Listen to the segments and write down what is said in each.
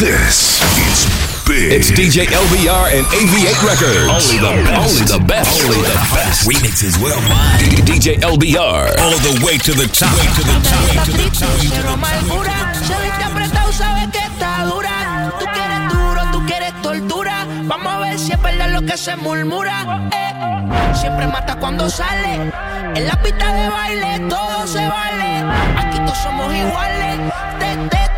This is big. It's DJ LBR and AV8 Records. Only the best. Only the best. Only the best. Remixes worldwide. DJ LBR. All the way to the top. Way to the top. Way to the top. Apretado, sabes que está dura. Tú quieres duro, tú quieres tortura. Vamos a ver si es verdad lo que se murmura. Eh, siempre mata cuando sale. En la pista de baile todo se vale. Aquí todos somos iguales. Te, te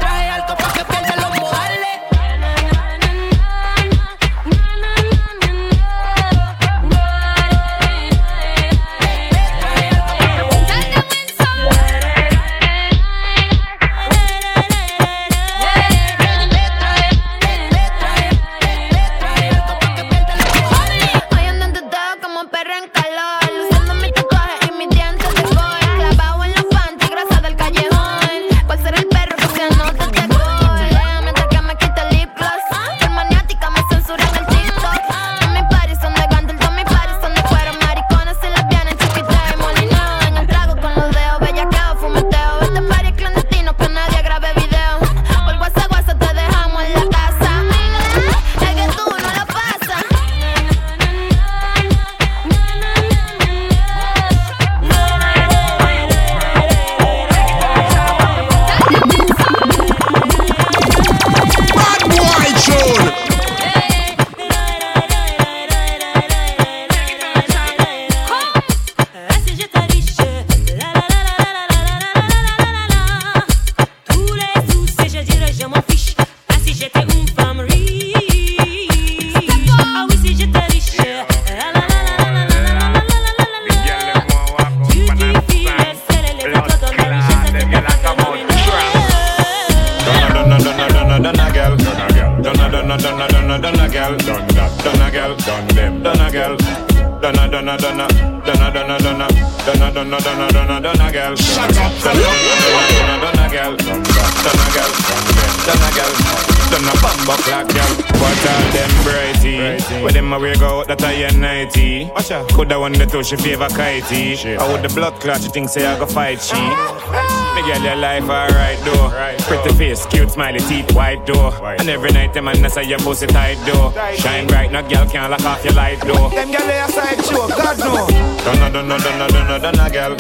Coulda won the two, she favor kitey. I with the blood clot, she think say I go fight she. Me girl, your life alright though. Pretty face, cute smiley teeth, white though. And every night them man say your pussy tight though. Shine bright, no girl can't lock off your light though. Them girl they a side show, God no. Don't no dunna donna donna donna donna donna girl.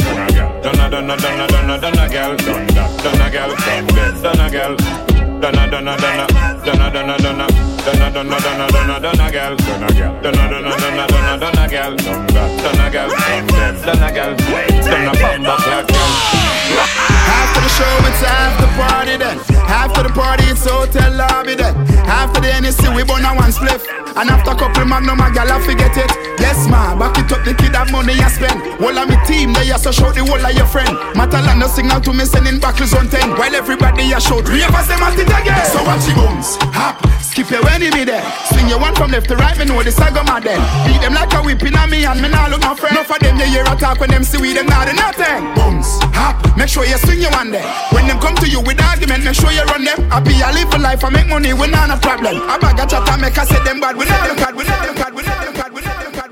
Donna donna donna donna donna girl. Donna girl, donna girl. Donna donna donna donna donna donna donna donna donna donna donna girl. Donna girl. Donna donna donna donna donna girl. Donna girl. Donna girl. Donna bamba clap girl. After the show, it's after party then. After the party, it's hotel lobby then. After the NSC, we burn a one spliff. And after a couple magnum, a gal, I forget it. Yes, ma, back it up, the kid have money I spend. Whole of me team, they also show the whole of your friend. Matalano no signal to me, sending backers on 10. While everybody a of us, them at it again. So watch it bounce, hop, skip your when me there. Swing your one from left to right, me know the saga mad then. Beat them like a whipping on me, and me nah look no friend. Enough of them, you hear a talk when them see we, them not do nothing. Bounce, hop, make sure you swing your one there. When them come to you with argument, make sure you run them. I live for life, I make money, we not a problem. I bag a chat, I make I say them bad, we not them bad, we not them bad, we not them bad, we not them bad,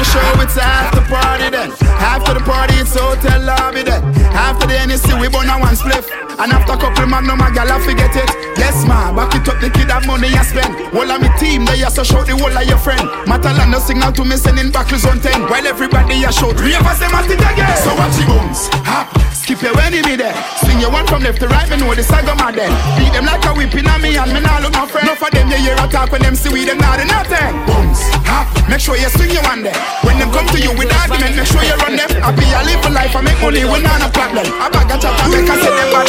the show, it's after party then. After the party, it's hotel lobby then. After the NSC, we burn a one spliff. And after couple magnum, a gal, forget it. Yes, ma, back it up, the kid have money I spend. Whole of me team, they also show the whole of your friend. Matalano out to me, sending backers on 10. While everybody a show, three of us, them at again. So watch it bounce, hop, skip your enemy there. Swing your one from left to right, me know the saga mad then. Beat them like a whipping on me, and me nah look no friend. Enough of them, you hear a talk when them see we, them not do nothing. Bounce, hop, make sure you swing your one there. When them come to you with argument, make sure you run them. I live for life, I make money, we not a problem. I bag a chat, I make I say them bad.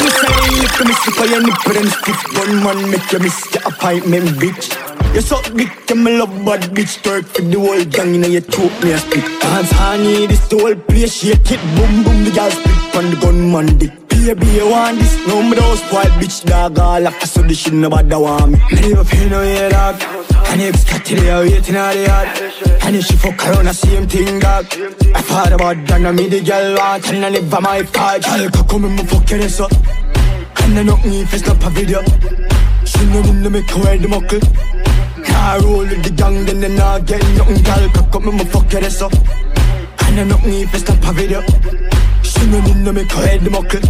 You say you miss for your nipple and stiff gun man make you miss your appointment, bitch. You suck dick, me love bad bitch. Twerk for the whole gang, you you choke me a spit. Dance honey, this the whole place shake it, boom boom. The girl spit on the gunman dick. Baby, you want this? No, me don't spoil bitch dog. All after so this shit nobody want me. Me never pay no yeah dog. And if got to the waiting out the yard. And if she fuck around the same thing dog. I thought about that, now me the girl want and I never my part. Girl, come in, me fuck your ass up. And I knock me if it's not a video. She know me no make her wear the muckle. Nah, roll with the gang, then they not get nothing. Girl, cock up me, me fuck your ass up. And I knock me if it's not a video. Me no make the muckle.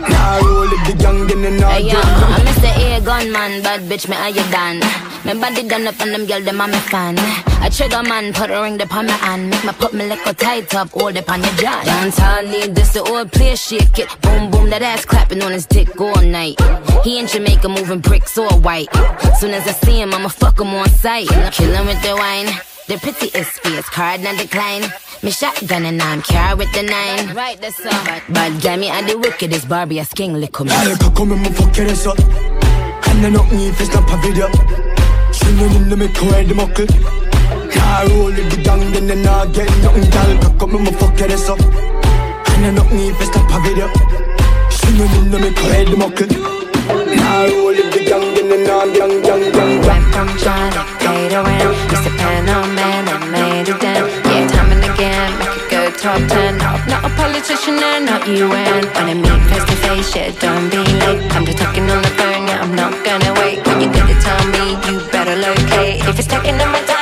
Nah, roll with the gang, then they not Hey yo, I'm Mr. A gunman, bad bitch, me how you done? My body done up and them girl, them I'm a fan. I trigger man, put a ring upon my hand. Make my put me like a tight up, hold up on your jaw. Downtown need this, the old place shake it. Boom, boom, that ass clapping on his dick all night. He in Jamaica moving bricks all white. Soon as I see him, I'ma fuck him on sight. Kill him with the wine. The pretty is fierce, card not decline. Me shotgun and I'm carry with the nine. Right, that's up. Bad, bad guy, me and the wickedest Barbie, a sking lick me. Ja, jag kan komma med fuckare så Han är nog ny för snabba video Sjunger in the med kläder mockel Ja, roll i the gang, den är nagen Nothing gal, kan komma med fuckare så Han är nog ny för snabba video Sjunger in med kläder mockel Ja, roll i the gang, den är nagen Gang, gang, gang Went from trying to fade around Mr. Panel Man, I made it down top ten. No, not a politician and not UN When I meet face to face, yeah, don't be late. I'm just talking on the phone, yeah, I'm not gonna wait. When you get to tell me, you better locate. If it's taking up my time,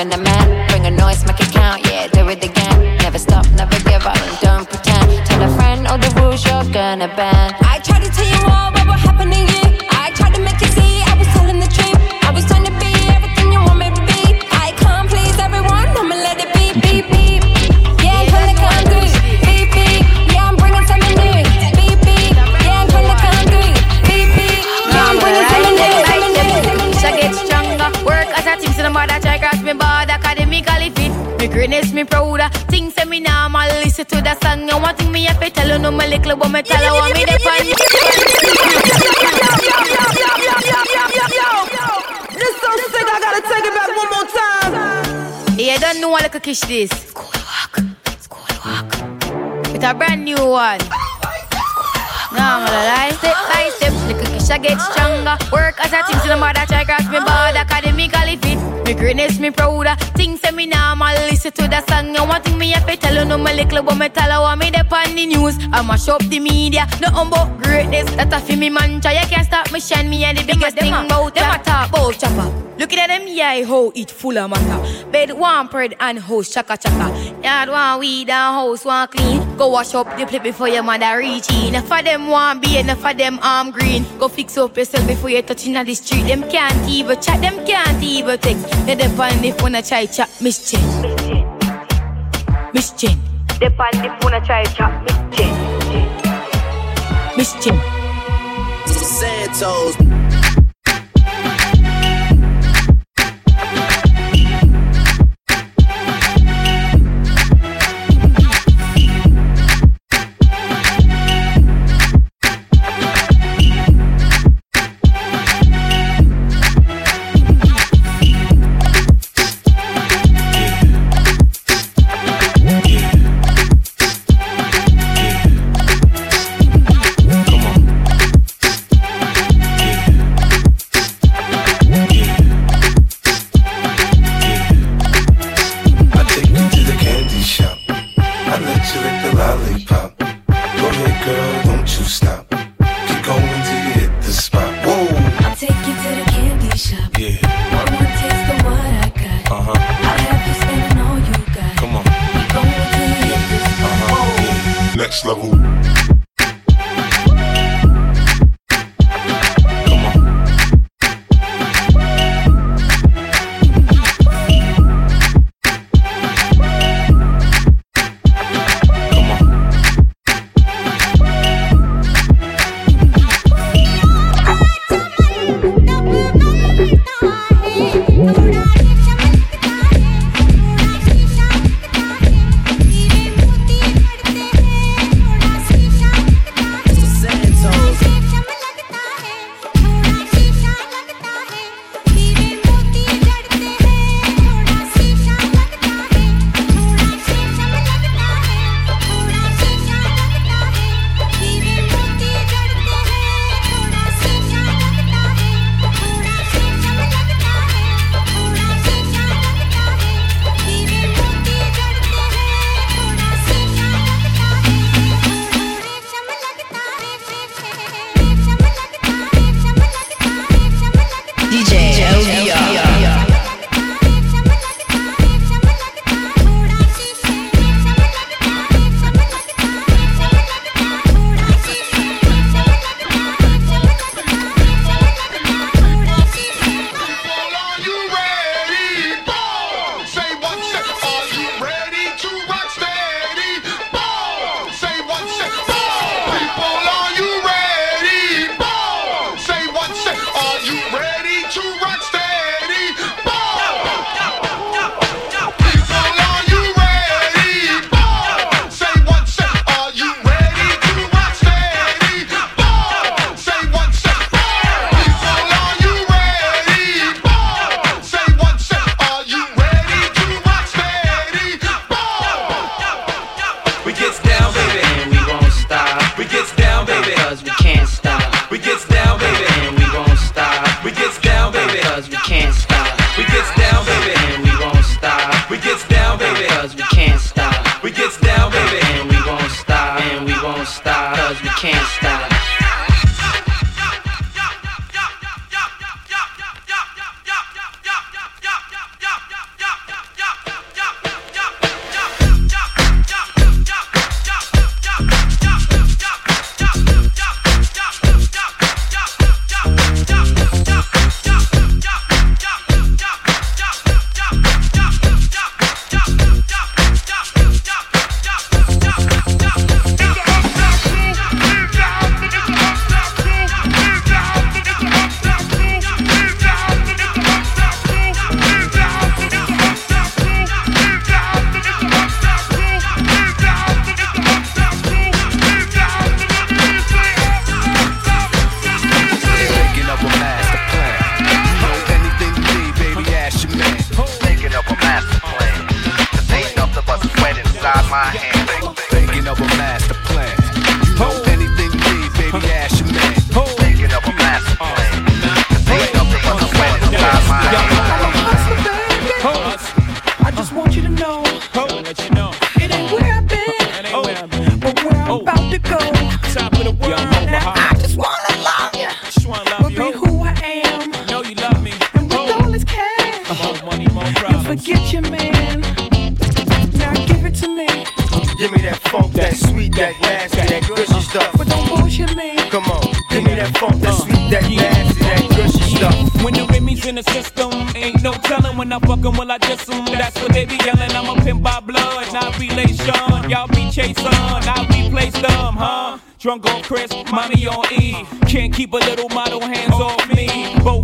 women and men Bring a noise, make it count, yeah, do it again. Never stop, never give up, and don't pretend. Tell a friend all the rules you're gonna bend I Greatness, me prouder. Things say me normal, listen to the song. You want thing me tell you, no my little but me tell you want me depend. This so sick, I gotta take it back one more time. You don't know what like a kiss this. School walk, school walk. It's a brand new one. Oh no, I'm gonna lie. Step by step, I get stronger. Work as a team, so no matter try cross me board academically fit. Me greatness, me prouder. Things say me normal, listen to the song. You want me have to tell you, no my little but me tell you me depend the news. I mash up the media, no about greatness. That a fi me mantra. You can't stop me shine me and the biggest thing about them a talk about chopper. Looking at them, yeah, how it full of matter. Bed one bread and house chaka chaka. Yard one weed and house one clean. Go wash up the plate before your mother reach in. Of them want be, enough of them arm green. Go fix up yourself before you touching on the street. Them can't even chat, them can't even text. They depend if wanna try chat, Miss Jen. Miss Jen. Depend if wanna try chat, Miss Jen. Miss Jen. Santos.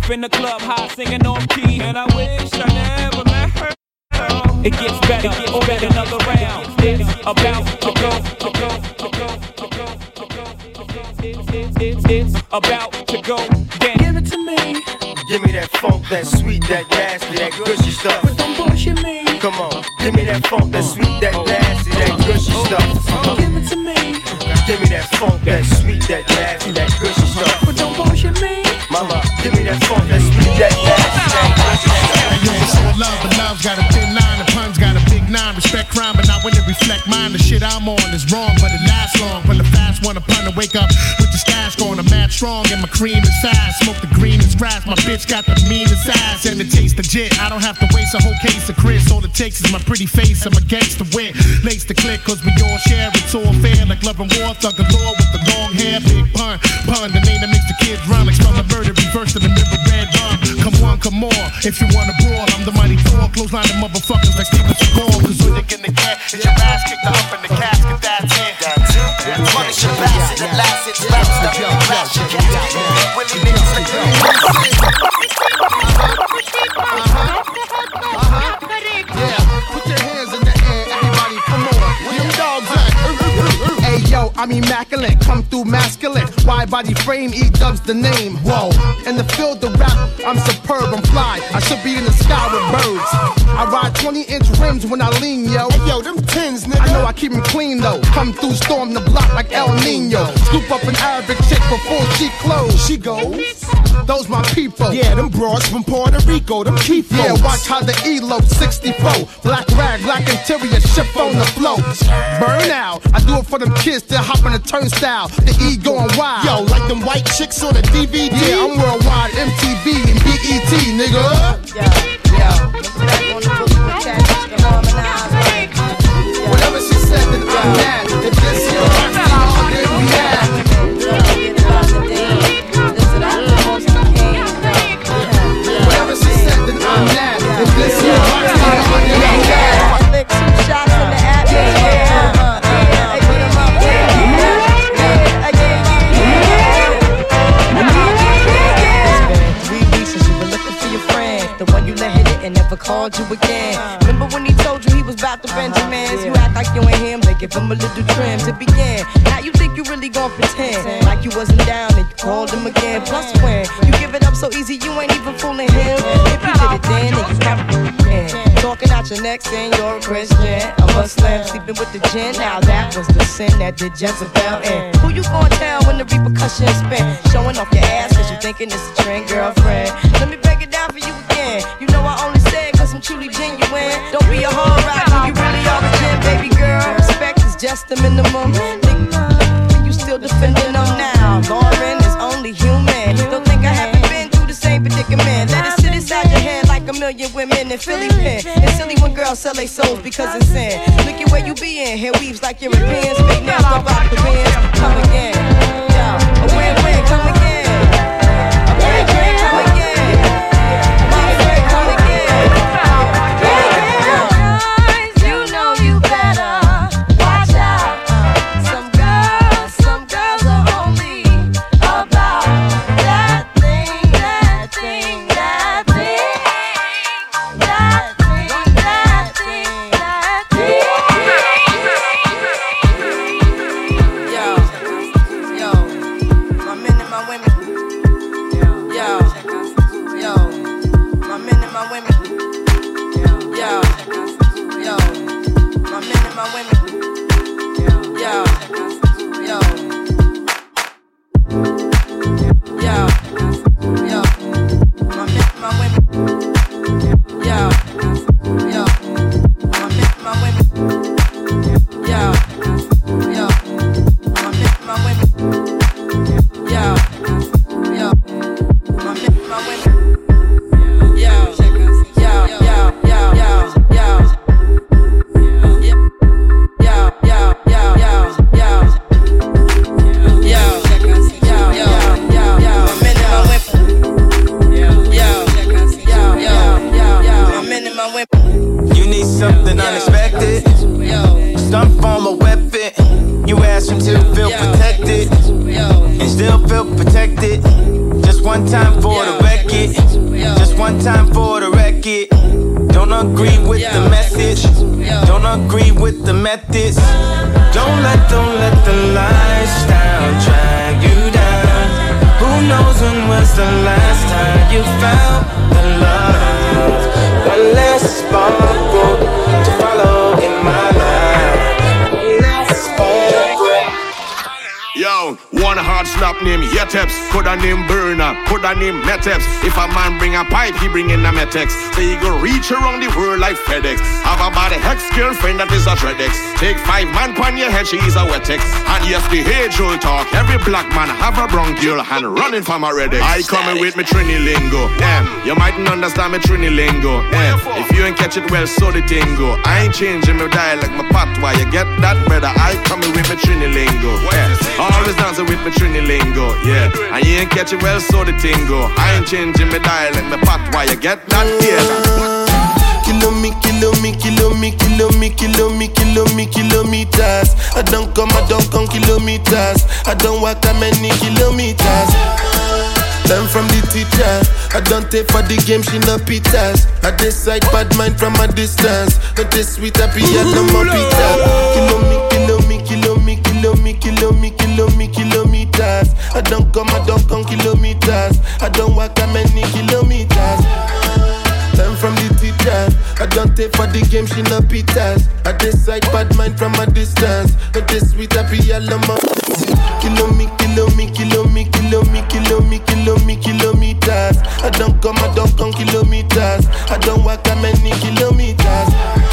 Me. Both in the club, high singing on key. And I wish I never met her. It gets better, it gets better another round. It's about to go, to go, to go, to go, to go, to go. It's, it's, it's, it's about to go down. Give it to me, Give me that funk, that sweet, that nasty, that gushy stuff. but don't bullshit me. Come on, give me that funk, that sweet, that nasty, that gushy stuff. Give it to me, Give me that funk, that sweet, that nasty, that gushy that funk, that sweet, that stuff. Yo, it's all love, but love's got a thin line. The pun's got a big nine. Respect crime, but not when it reflect mine. The shit I'm on is wrong, but it lasts long. When the fast one upon to wake up with the mad strong and my cream is fast. Smoke the green is grass. My bitch got the meanest ass and it tastes legit. I don't have to waste a whole case of Chris. All it takes is my pretty face. I'm against the wit. Lace the click, cause we all share. It's all fair, like love and war. Thug and galore with the long hair. Big pun, pun, the name that makes the kids run. Like spell the murder, reverse to the mirror, red rum. Come one, come more. If you wanna brawl, I'm the mighty four. Clothesline the motherfuckers like Steven Seagal. Cause when they get in the cat, it's your ass kicked up in the casket. That's it. That's it. Punish your bass and the last it's raps, the clash. You can't get me, Willie niggas like I'm immaculate, come through masculine. Wide body frame, E dubs the name. Whoa, in the field of rap, I'm superb, I'm fly. I should be in the sky with birds. I ride 20 inch rims when I lean, yo. Hey yo, them tins, nigga. I know I keep 'em clean though. Come through, storm the block like El Nino. Scoop up an Arabic chick before she close. She goes. Those my people. Yeah, them broads from Puerto Rico, them keep Yeah, watch how the elope 64. Black rag, black interior, ship on the flow. Burn out. I do it for them kids to on the turnstile. The E going wild. Yo, like them white chicks on the DVD. Yeah, I'm worldwide, MTV and BET, nigga. Whatever she said, then I'm mad. Called you again. Remember when he told you he was about to Benjamins? You act like you ain't him, they give him a little trim to begin. Now you think you really gon' pretend like you wasn't down and you called him again. Plus when you give it up so easy, you ain't even fooling him. If you did it then, then you never again. Talking out your neck saying you're a Christian, a Muslim, sleeping with the gin. Now that was the sin that did Jezebel in. Who you gonna tell when the repercussions spin? Showing off your ass cause you thinking it's a trend, girlfriend. Let me break it down for you again. You know I only cause I'm truly genuine. Don't be a hard rock when you really are a gin, baby girl. Respect is just the minimum. Nigga, you still defending them now. Lauryn is only human. Don't think I haven't been through the same predicament. Let it sit inside your head like a million women in Philly pen. It's silly when girls sell their souls because it's sin. Look at where you be in. Hair weaves like Europeans. Big nails up out the. Come again. One hard slap name Yeteps, coulda name Burner, coulda name Meteps. If a man bring a pipe, he bring in a Metex. So he go reach around the world like FedEx. Have a body hex girlfriend that is a Dreadex. Take five man pon your head, she is a Wetex. And yes, the age old talk. Every black man have a brown girl and running from a Redex. I coming with me Trini lingo. Em, you mightn't understand me Trini lingo. Em, if you ain't catch it well, so the tingo. I ain't changing my dialect, my patois. You get that, brother? I coming with me Trinilingo. Yeah. Always dancing with me Trini lingo, yeah. And you ain't catch it well, so the tingo. I ain't changing my dialect, my patois. You get that, yeah. Kilo me, kilo me, kilo me, kilo me, kilo me, kilo me, kilometers. I don't come, I don't come kilometers. I don't walk that many kilometers. Learn from the teacher. I don't take for the game, she no pitas. I decide bad mind from a distance. Not this sweet, happy, I no more pita. Kilo me, me, kilo me, kilo me, kilo me, kilometers. I don't come, I don't come kilometers. I don't walk that many kilometers. Learn from the teacher. I don't take for the game, she no pitas. I decide bad mind from a distance. Not this sweet, happy, more. Kilo me, kilo me, kilo me, kilo me, kilo me, kilo me, kilometers. I don't come, I don't come kilometers. I don't walk that many kilometers.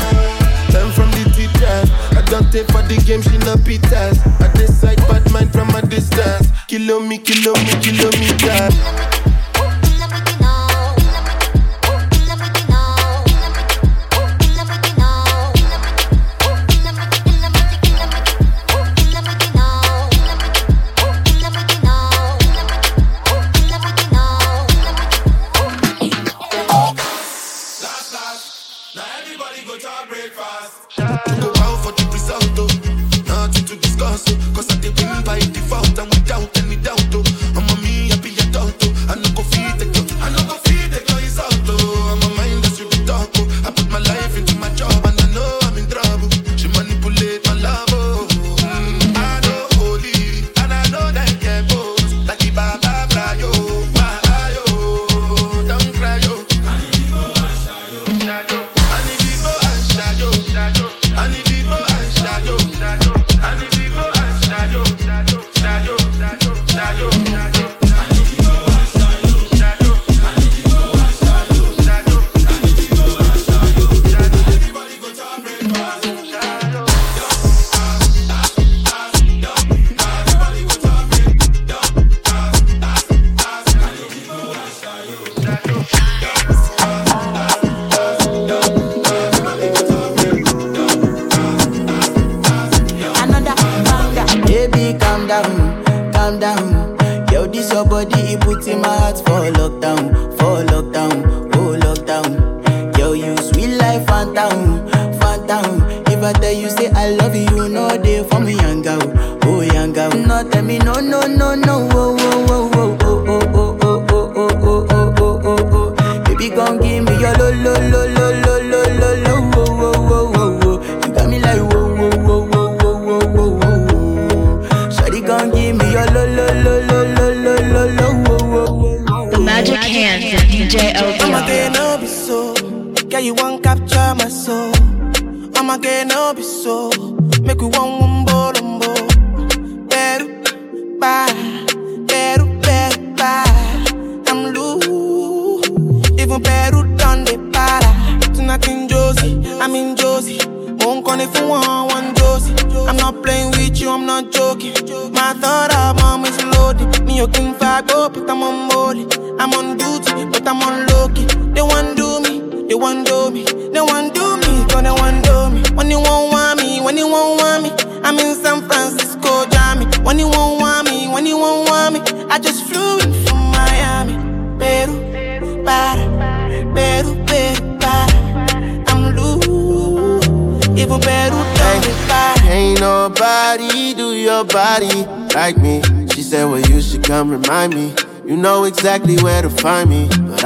Don't take for the game, she no pitas. I decide bad mind from a distance. Kilo me, kilo me, kilometers. Go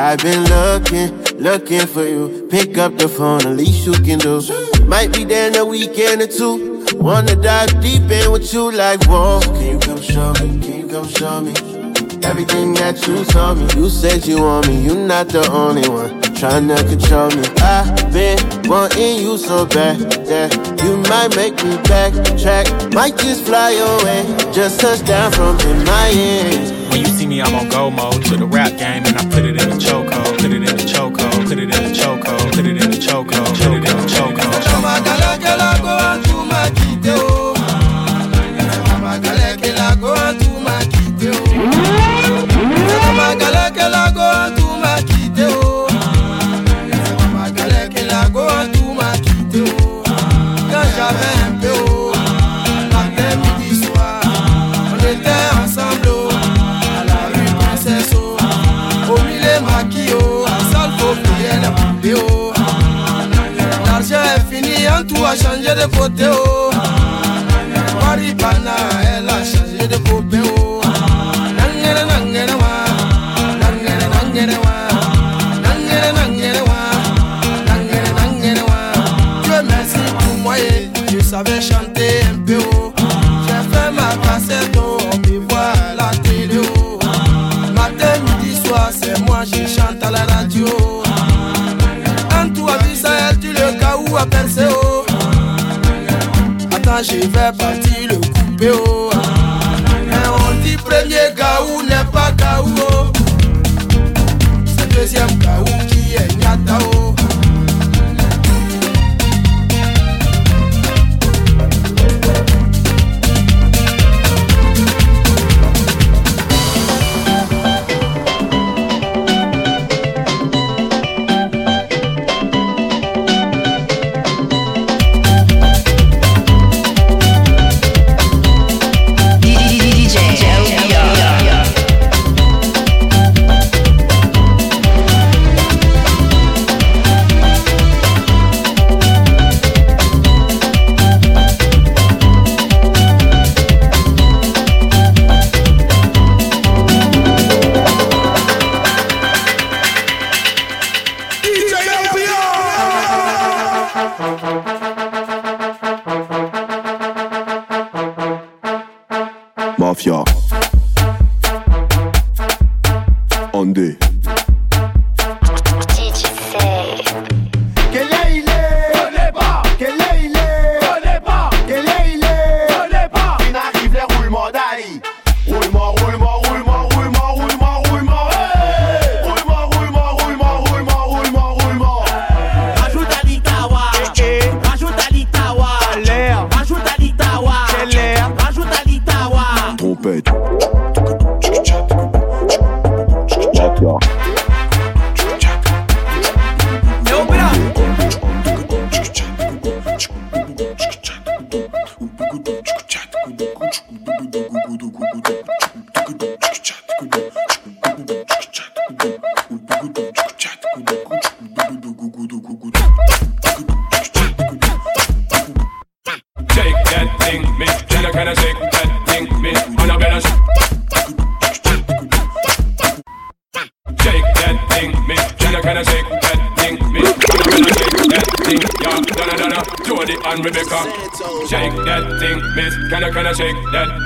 I've been looking, looking for you. Pick up the phone, at least you can do. Might be there in a weekend or two. Wanna dive deep in with you like, whoa. Can you come show me? Can you come show me? Everything that you told me, you said you want me, you're not the only one trying to control me. I've been wanting you so bad, yeah. You might make me backtrack, might just fly away, just touch down from in my ears. When you see me, I'm on go mode. To the rap game, and I put it in the chokehold, put it in the chokehold, put it in the chokehold, put it in the chokehold, put it in the chokehold. Tout a changé de côté oh. Maribana, elle a changé de copain oh. Nangere, nangere, wa. Nangere, nangere, wa. Nangere, nangere, wa. Nangere, nangere, wa. Merci pour moi, je savais chanter un peu haut. J'ai fait ma cassette, oh, on la télé. Oh. Matin, midi, soir, c'est moi, je chante à la radio. En tout, à tu le cas où à percer, oh. Je vais partir le couper, oh.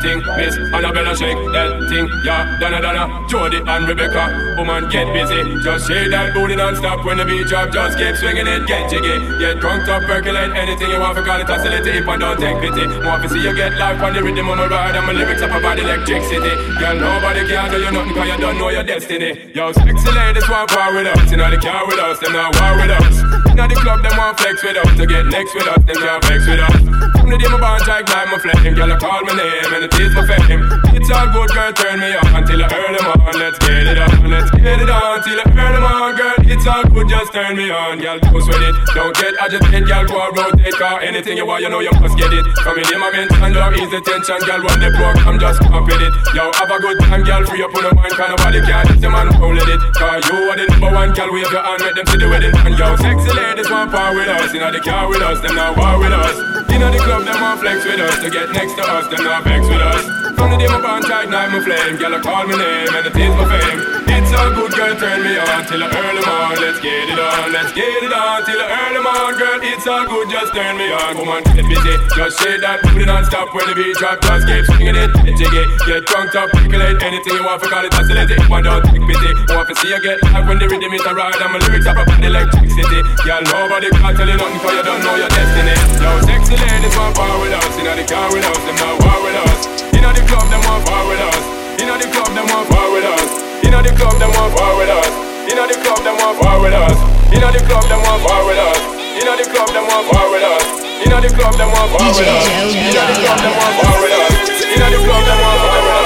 Thing, miss? On a better shake that thing, yeah. Donna, Donna, Jody and Rebecca. Woman, get busy. Just shake that booty non-stop when the beat drop. Just keep swinging it, get jiggy. Get drunk up, percolate anything you want for call it oscillate if I don't take pity. Want to see you get life on the rhythm of my ride and my lyrics up about electricity. Girl, nobody can do you nothing cause you don't know your destiny. Yo, sexy ladies want war with us. You know they car with us, them not war with us. Now the club, them want flex with us. To get next with us, them can't flex with us. From the day my bond like like my flame. Girl, I call my name and it is my fame. It's all good, girl, turn me on until I earn them on. Let's get it on, let's get it on till I earn them on, girl. It's all good, just turn me on, girl. Go sweat it, don't get agitated, girl. Go and rotate, car anything you want, you know you must get it. Come in, my mention, love, ease the tension, girl. Run the program, just with it. Yo, have a good time, girl. Free up on the mind, kind of body can't hit the man, roll it. Cause you are the number one, girl. Wave your hand, make them see the wedding. And yo, sexy ladies want power with us. Inna the car with us, them not war with us. Inna the club, them want flex with us. To get next to us, them not vex with us. From the day my bond tight, night my flame. Girl, I call my name and it is my fame. A good girl, turn me on till the early morn. Let's get it on, let's get it on till the early morn, girl. It's all good, just turn me on. Come on, get busy, just say that. Put it on stop when the beat drop, just keep swinging it. It's jiggy, get drunk, up, percolate anything you want for call it oscillate. If I don't take pity, want to see you get live when the rhythm is a ride. And my lyrics up about the electricity. Girl, nobody can tell you nothing cause you don't know your destiny. Yo, sexy ladies want power with us, inna the car with us, them not war with us. Inna the club, them want power with us. Inna the club, them want power with us. Inna the club, them want power with us. Inna the club, them want power with us. Inna the club, them want power with us. Inna the club, them want power with us. Inna the club, them want power with us. Inna the club, them want power with us. Inna the club, them want power with us.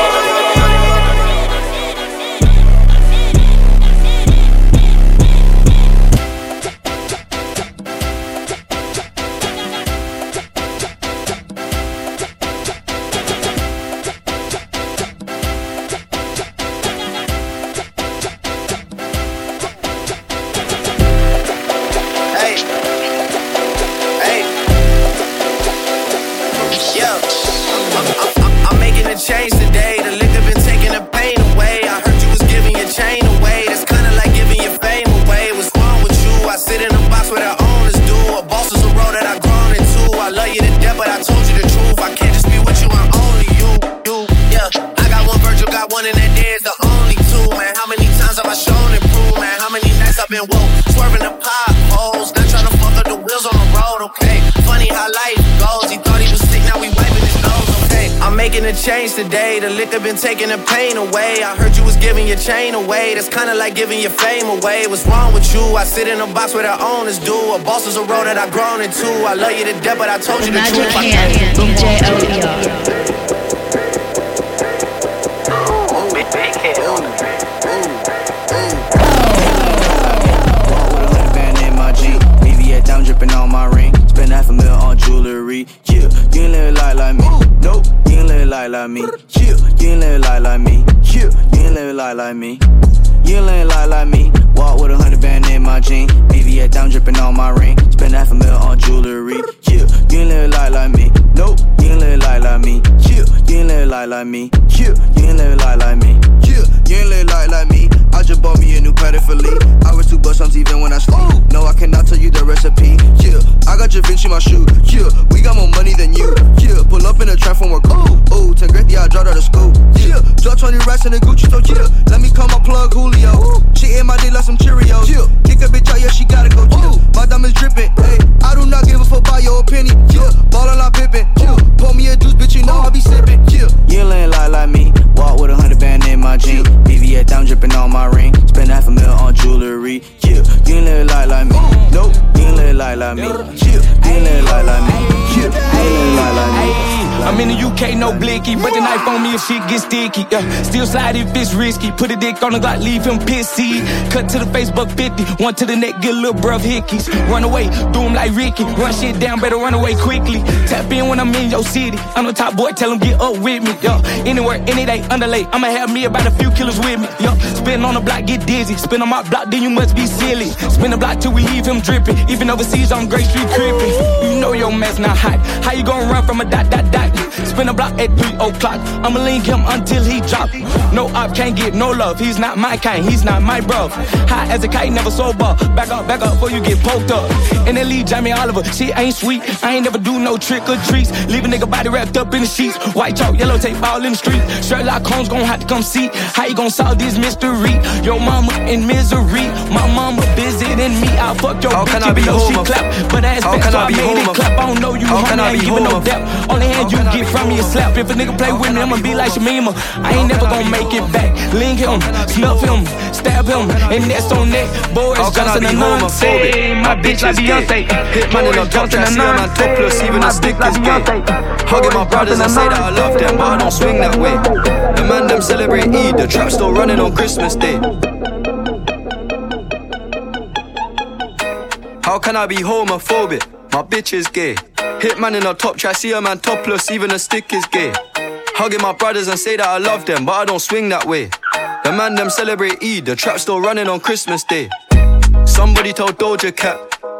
Yo. I'm, making a change today. The liquor been taking the pain away. I heard you was giving your chain away. That's kinda like giving your fame away. With you? I sit in a box the owners do. A boss is a that I've grown into. I love you to death, but I told you the truth. I can't just be with you, I'm only you. You, yeah. I got one got one, that there's the only two, man. How many times have I shown and proved, man? How many nights I've been woke, swerving the potholes, not trying to fuck up the wheels on the road, okay? Funny how life making a change today. The liquor been taking the pain away. I heard you was giving your chain away. That's kinda like giving your fame away. What's wrong with you? I sit in a box where the owners do. A boss is a road that I've grown into. I love you to death, but I told you the truth. I can't. DJ OER. band in my jean. VVS down dripping on my ring. Spend half a mil on jewelry. Yeah, you ain't live life like me. Nope, you ain't live life like me. Yeah, you ain't live life like me. Yeah, you ain't live life like me. You ain't live life like me. Walk with a hundred band in my jean. VVS down dripping on my ring. Spend half a mil on jewelry. Yeah, you ain't live life like me. Nope, you ain't live life like me. Yeah, you ain't live life like me. Yeah, you ain't live life like me. Yeah, you ain't live life like me. I just bought me a new pedal for Lee. I was two bucks even when I sleep. No, I cannot tell you the recipe. Yeah, I got Da Vinci my shoe. Yeah, we got more money than you. Yeah, pull up in a work. Ooh, ooh, 10 grand, yeah, I dropped out of school. Yeah, drop 20 racks in a Gucci, so yeah. Let me call my plug Julio. She ate my dick like some Cheerios. Yeah, kick a bitch out, yeah, she gotta go. Yeah, my diamonds dripping. Hey, I do not give a fuck about your opinion. Yeah, ballin' like Pippin. Yeah, pour me a juice, bitch, you know I be sippin'. Yeah, you ain't like me. Walk with a hundred band in my jean. VVS down dripping on my ring. Spend half a mil on jewelry. Yeah, you ain't live life like me. Nope, you ain't live life like me. Yeah, you ain't live life like me. Yeah, you ain't live life like me. I'm in the UK, no blicky. But the knife on me if shit gets sticky. Yeah. Still slide if it's risky. Put a dick on the Glock, leave him pissy. Cut to the face, buck 50. One to the neck, get little bruv hickeys. Run away, do him like Ricky. Run shit down, better run away quickly. Tap in when I'm in your city. I'm the top boy, tell him get up with me. Yo. Anywhere, any day, underlay. I'ma have me about a few killers with me. Yo. Spin on the block, get dizzy. Spin on my block, then you must be silly. Spin the block till we leave him dripping. Even overseas on Great Street crippin'. You know your mess not hot. How you gonna run from a dot, dot, dot? Spin a block at 3 o'clock. I'ma link him until he drop. No op can't get no love. He's not my kind, he's not my bro. High as a kite, never sober. Back up, back up before you get poked up. And then leave Jamie Oliver. She ain't sweet. I ain't never do no trick or treats. Leave a nigga body wrapped up in the sheets. White chalk, yellow tape all in the street. Sherlock Holmes gon' have to come see how you gon' solve this mystery. Your mama in misery. My mama busy than me. I'll fuck your How bitch can I even be though she clap. But ass can so I I be made it clap. I don't know you, How homie. can I I ain't be giving no depth. Only hand you get from me is slap. If a nigga play with me, I'ma be like Shamima. I ain't never gonna make it back. Link him, snuff him, stab him, and that's on that. Boris How can I Johnson be and homophobic? My bitch like Beyonce. Hitman in a top Johnson and a Nonce. topless, even a stick is gay. Hugging my brothers and say that I love them, but I don't swing that way. The man them celebrate Eid, the trap still running on Christmas Day. How can I be homophobic? My bitch is gay. Hitman in a top try, see a man topless, even a stick is gay. Hugging my brothers and say that I love them, but I don't swing that way. The man them celebrate Eid, the trap still running on Christmas Day. Somebody told Doja Cat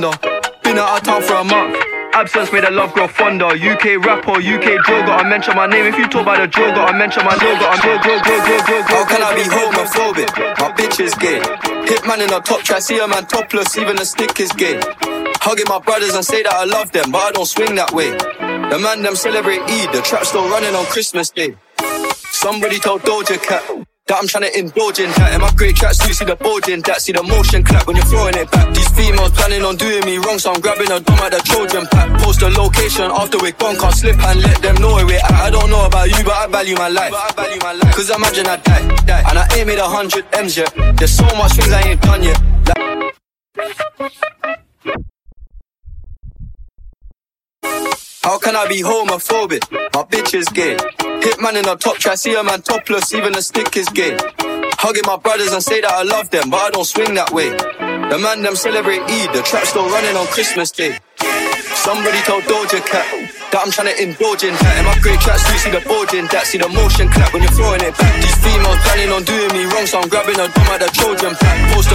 Been out of town for a month. Absence made the love grow fonder. UK rapper, UK drill, gotta mention my name. If you talk about the drill, gotta mention my drill, gotta drill, drill, drill, drill, drill, drill. How can I be homophobic? My bitch is gay. Hitman in the top try, see a man topless, even the stick is gay. Hugging my brothers and say that I love them, but I don't swing that way. The man them celebrate Eid, the trap still running on Christmas Day. Somebody told Doja Cat that I'm trying to indulge in that. In my great tracksuit, see the bulge in that, see the motion clap when you're throwing it back. These females planning on doing me wrong, so I'm grabbing a dome at the Trojan pack. Post the location after we're gone, can't slip and let them know we're at. I don't know about you, but I value my life. Cause imagine I die, die, and I ain't made a hundred M's yet. There's so much things I ain't done yet. Like- How can I be homophobic? My bitch is gay. Hitman in the top try, see a man topless, even a stick is gay. Hugging my brothers and say that I love them, but I don't swing that way. The man them celebrate Eid, the trap still running on Christmas Day. Somebody told Doja Cat that I'm trying to indulge in that. In my great tracksuit, see the bulge that, see the motion clap when you're throwing it back. These females planning on doing me wrong, so I'm grabbing a dome at the Trojan pack. Post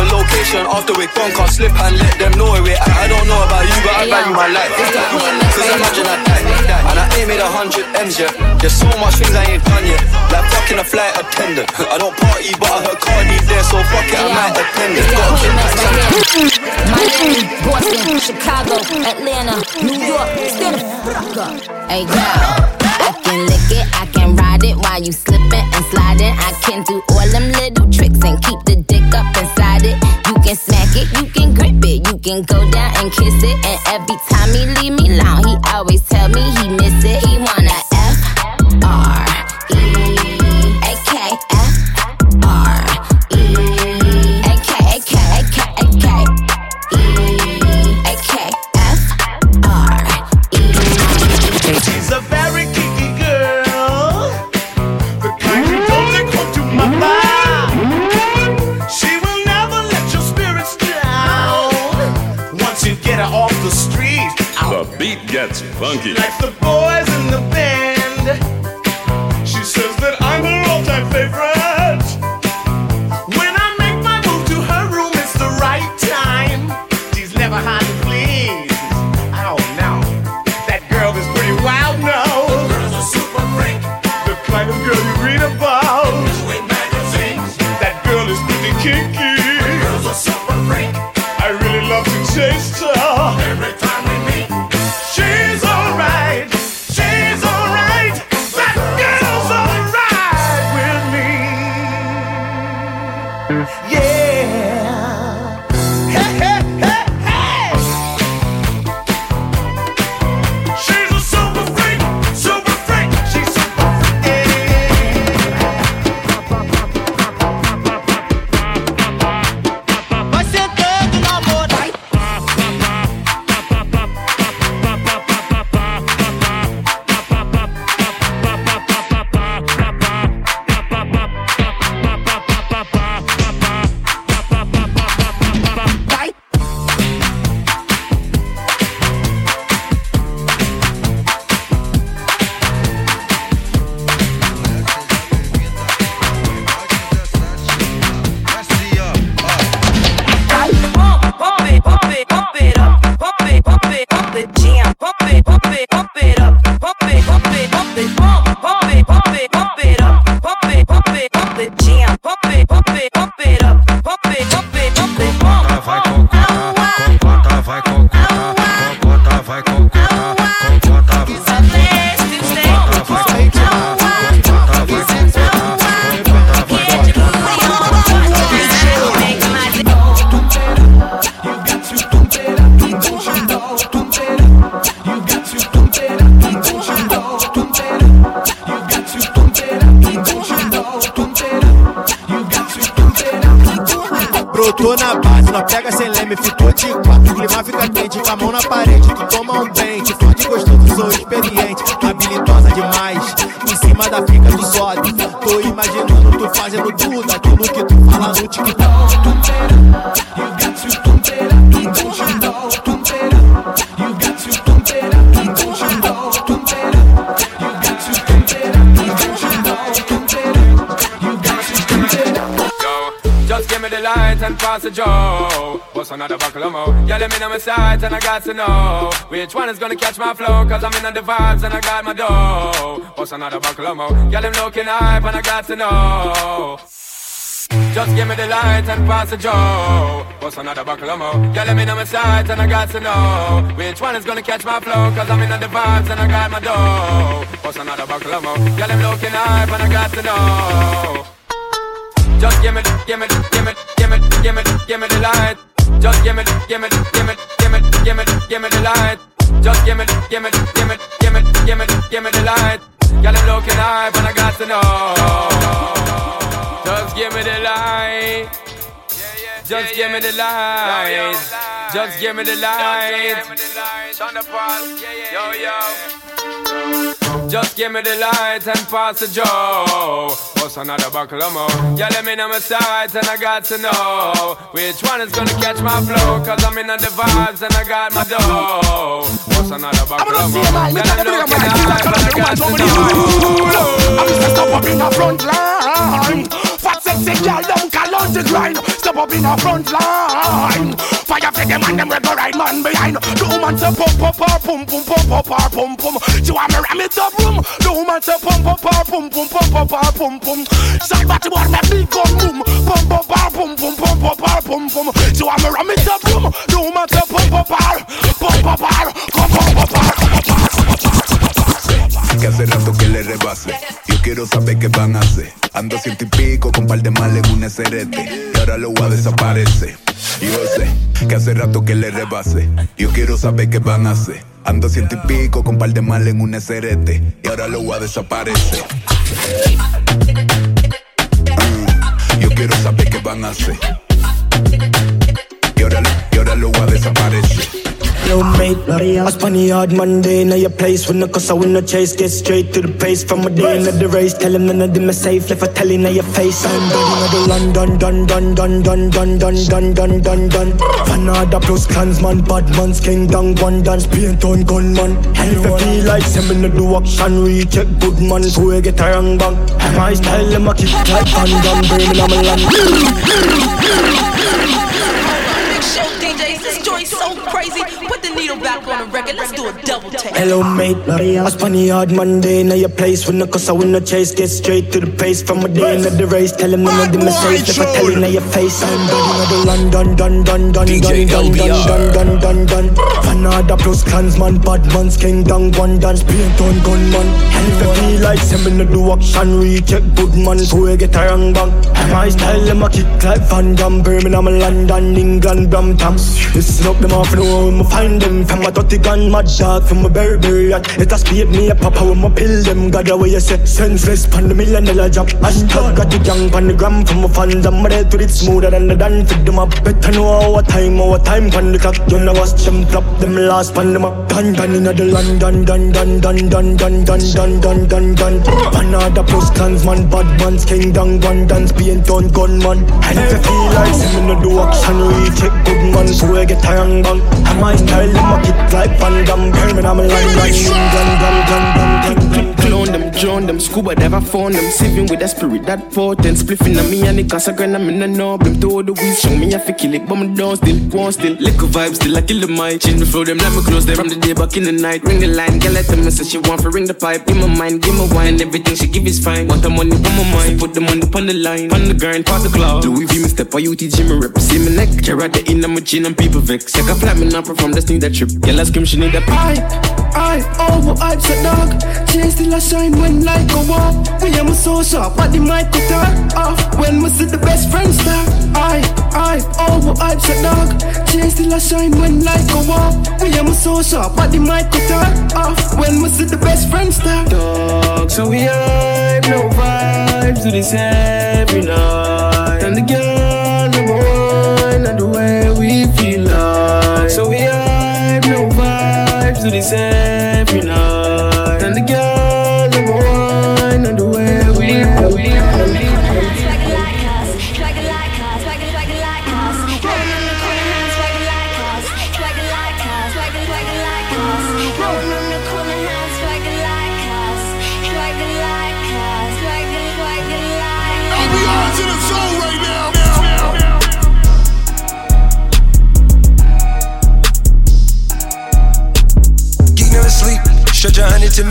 location after we're gone, can't slip and let them know where we're. I don't know about you, but I value my life. Cause imagine I die, die, and I ain't made a hundred M's yet. There's so much things I ain't done yet, like fucking a flight attendant. I don't party, but I heard Cardi there, so fuck it, I might attend it. Gotta kick back Miami, Boston, Chicago, Atlanta, New York, stand the fuck up. Hey girl, I can lick it, I can ride it while you slipping and sliding. I can do all them little tricks and keep the dick up inside it. Can smack it, you can grip it, you can go down and kiss it. And every time he leave me alone, he always tell me he miss it. He wanna funky. like the boys pass the Joe. What's another buckle of more? Yeah, let me know my sight and I got to know which one is gonna catch my flow. Cause I'm in the vibes and I got my dough. What's another buckle of more? Yeah, them looking hype and I got to know. Just give me the light and pass the Joe. What's another buckle of more? Yeah, let me know my sight and I got to know which one is gonna catch my flow. Cause I'm in the vibes and I got my dough. What's another buckle of more? Yeah, them looking hype and I got to know. Just give me, give me, give me, give me, give me, the light. Just give me, give me, give me, give me, give me, give me the light. Just give me, give me, give me, give me, give me, give me the light. Girl, I'm looking hype and I got to know. Just give me the light. Just give me the light. Just give me the light. Yo, yo. Just give me the light and pass the Joe. What's another buckle of more? Yeah, let me know my sights and I got to know which one is gonna catch my flow. Cause I'm in the vibes and I got my dough. What's another buckle of more? Yeah, let me look at and I got to know. I'm just step up in the front line. Fat sexy girl, don't call out the grind. Step up in the front line. Fire for them and them we go right man behind. The woman say pump pump pump pum pum pum pum pum pum pum. She want me ram it up room. The woman say pump pump pump pum pum pum pum pum pum pum. Side body boy me big gun boom. Pump pump pum pum pum pum pum pum pum. She want me ram it up room. The woman say pump pump pump pump pump pump Que hace rato que le rebase. Yo quiero saber qué van a hacer. Ando ciento y pico con par de mal en un SRT. Y ahora lo voy a desaparecer. Yo sé que hace rato que le rebase. Yo quiero saber qué van a hacer. Ando ciento y pico con par de mal en un SRT. Y ahora lo voy a desaparecer. Yo quiero saber qué van a hacer. Y ahora, y ahora lo voy a desaparecer. Yo, mate, I spun the hard Monday in your place. When the cause I win the chase, get straight to the pace. From a day in the race, tell him none of them are safe. Left a telling in your face. I'm ready the London, dun, dun, dun, dun, dun, dun, dun, dun, dun, dun. Fanada plus clansman, bad man's king, down one dance, paint on gunman. And if I feel like sending the do action, recheck good man, so we get a wrong bang. My style, them a kick like Van Damme, Birmingham, land. Put the back on the record. Let's do a double take. Hello, mate. I spun the hard Monday in your place. When the cause I win the chase, get straight to the pace. From a day in the race, tell him none of them are safe. If I tell you now your face, I'm ready now the London, dun, dun, dun, dun, dun, dun, dun, dun, dun, dun. Fanada plus clansman, bad man's king, down one dance, paint on gunman. And if I feel like sending the do action, recheck good man, so we get a wrong bang. My style, them a kick like Van Damme, Birmingham, London, England, Brampton. Listen up, them off the wall, me find them. From a 30 gun, mad dog, from a Burberry yacht. It a speed me a papa when me pill them. God, the way you say, senseless, pan the million dollar job. Hashtag got the young pan the gram from my fans. I'm ready to it smoother than the dance. Fit them up, better know our time, our time pan the clock. You know watch them flop, them last pan them up. Dun dun in the London, dun dun dun dun dun dun dun dun dun dun. Panada plus clansman, bad man's king, down one dance, paint on gunman. And if you feel like sending the do action, we check good man, so we get a young bang. And my style, them a kick like Van Damme, Birmingham, England, dun dun dun dun dun. Clone them, drone them, scuba never found them. Saving with a spirit that potent. Spliffing on me and the cause I grind I'm in a knob. Them throw the weeds, show me I fi kill it, but me down still, on still. Liquor vibes, still I kill the mic. Change me flow them, let me close them from the day back in the night. Ring the line, girl let them say she want for ring the pipe. Give my mind, give my wine, everything she give is fine. Want the money on my mind, put the money on the line. On the grind, part the cloud. Louis V, me step on UTG, me rep. See me neck, carry the in, a chin and people vex. Check a flat, me now perform, that's need that trip. I scream, she need that pipe. I oh, over hype a dog. Chase till I shine when light go off. Me am so sharp, but the mic could off when we see the best friends start. I I oh, over hype a dog. Chase till I shine when light go off. Me am so sharp, but the mic could off when we see the best friends start. Dog, so we hype, no vibes, do this every night. And the girl to the every you.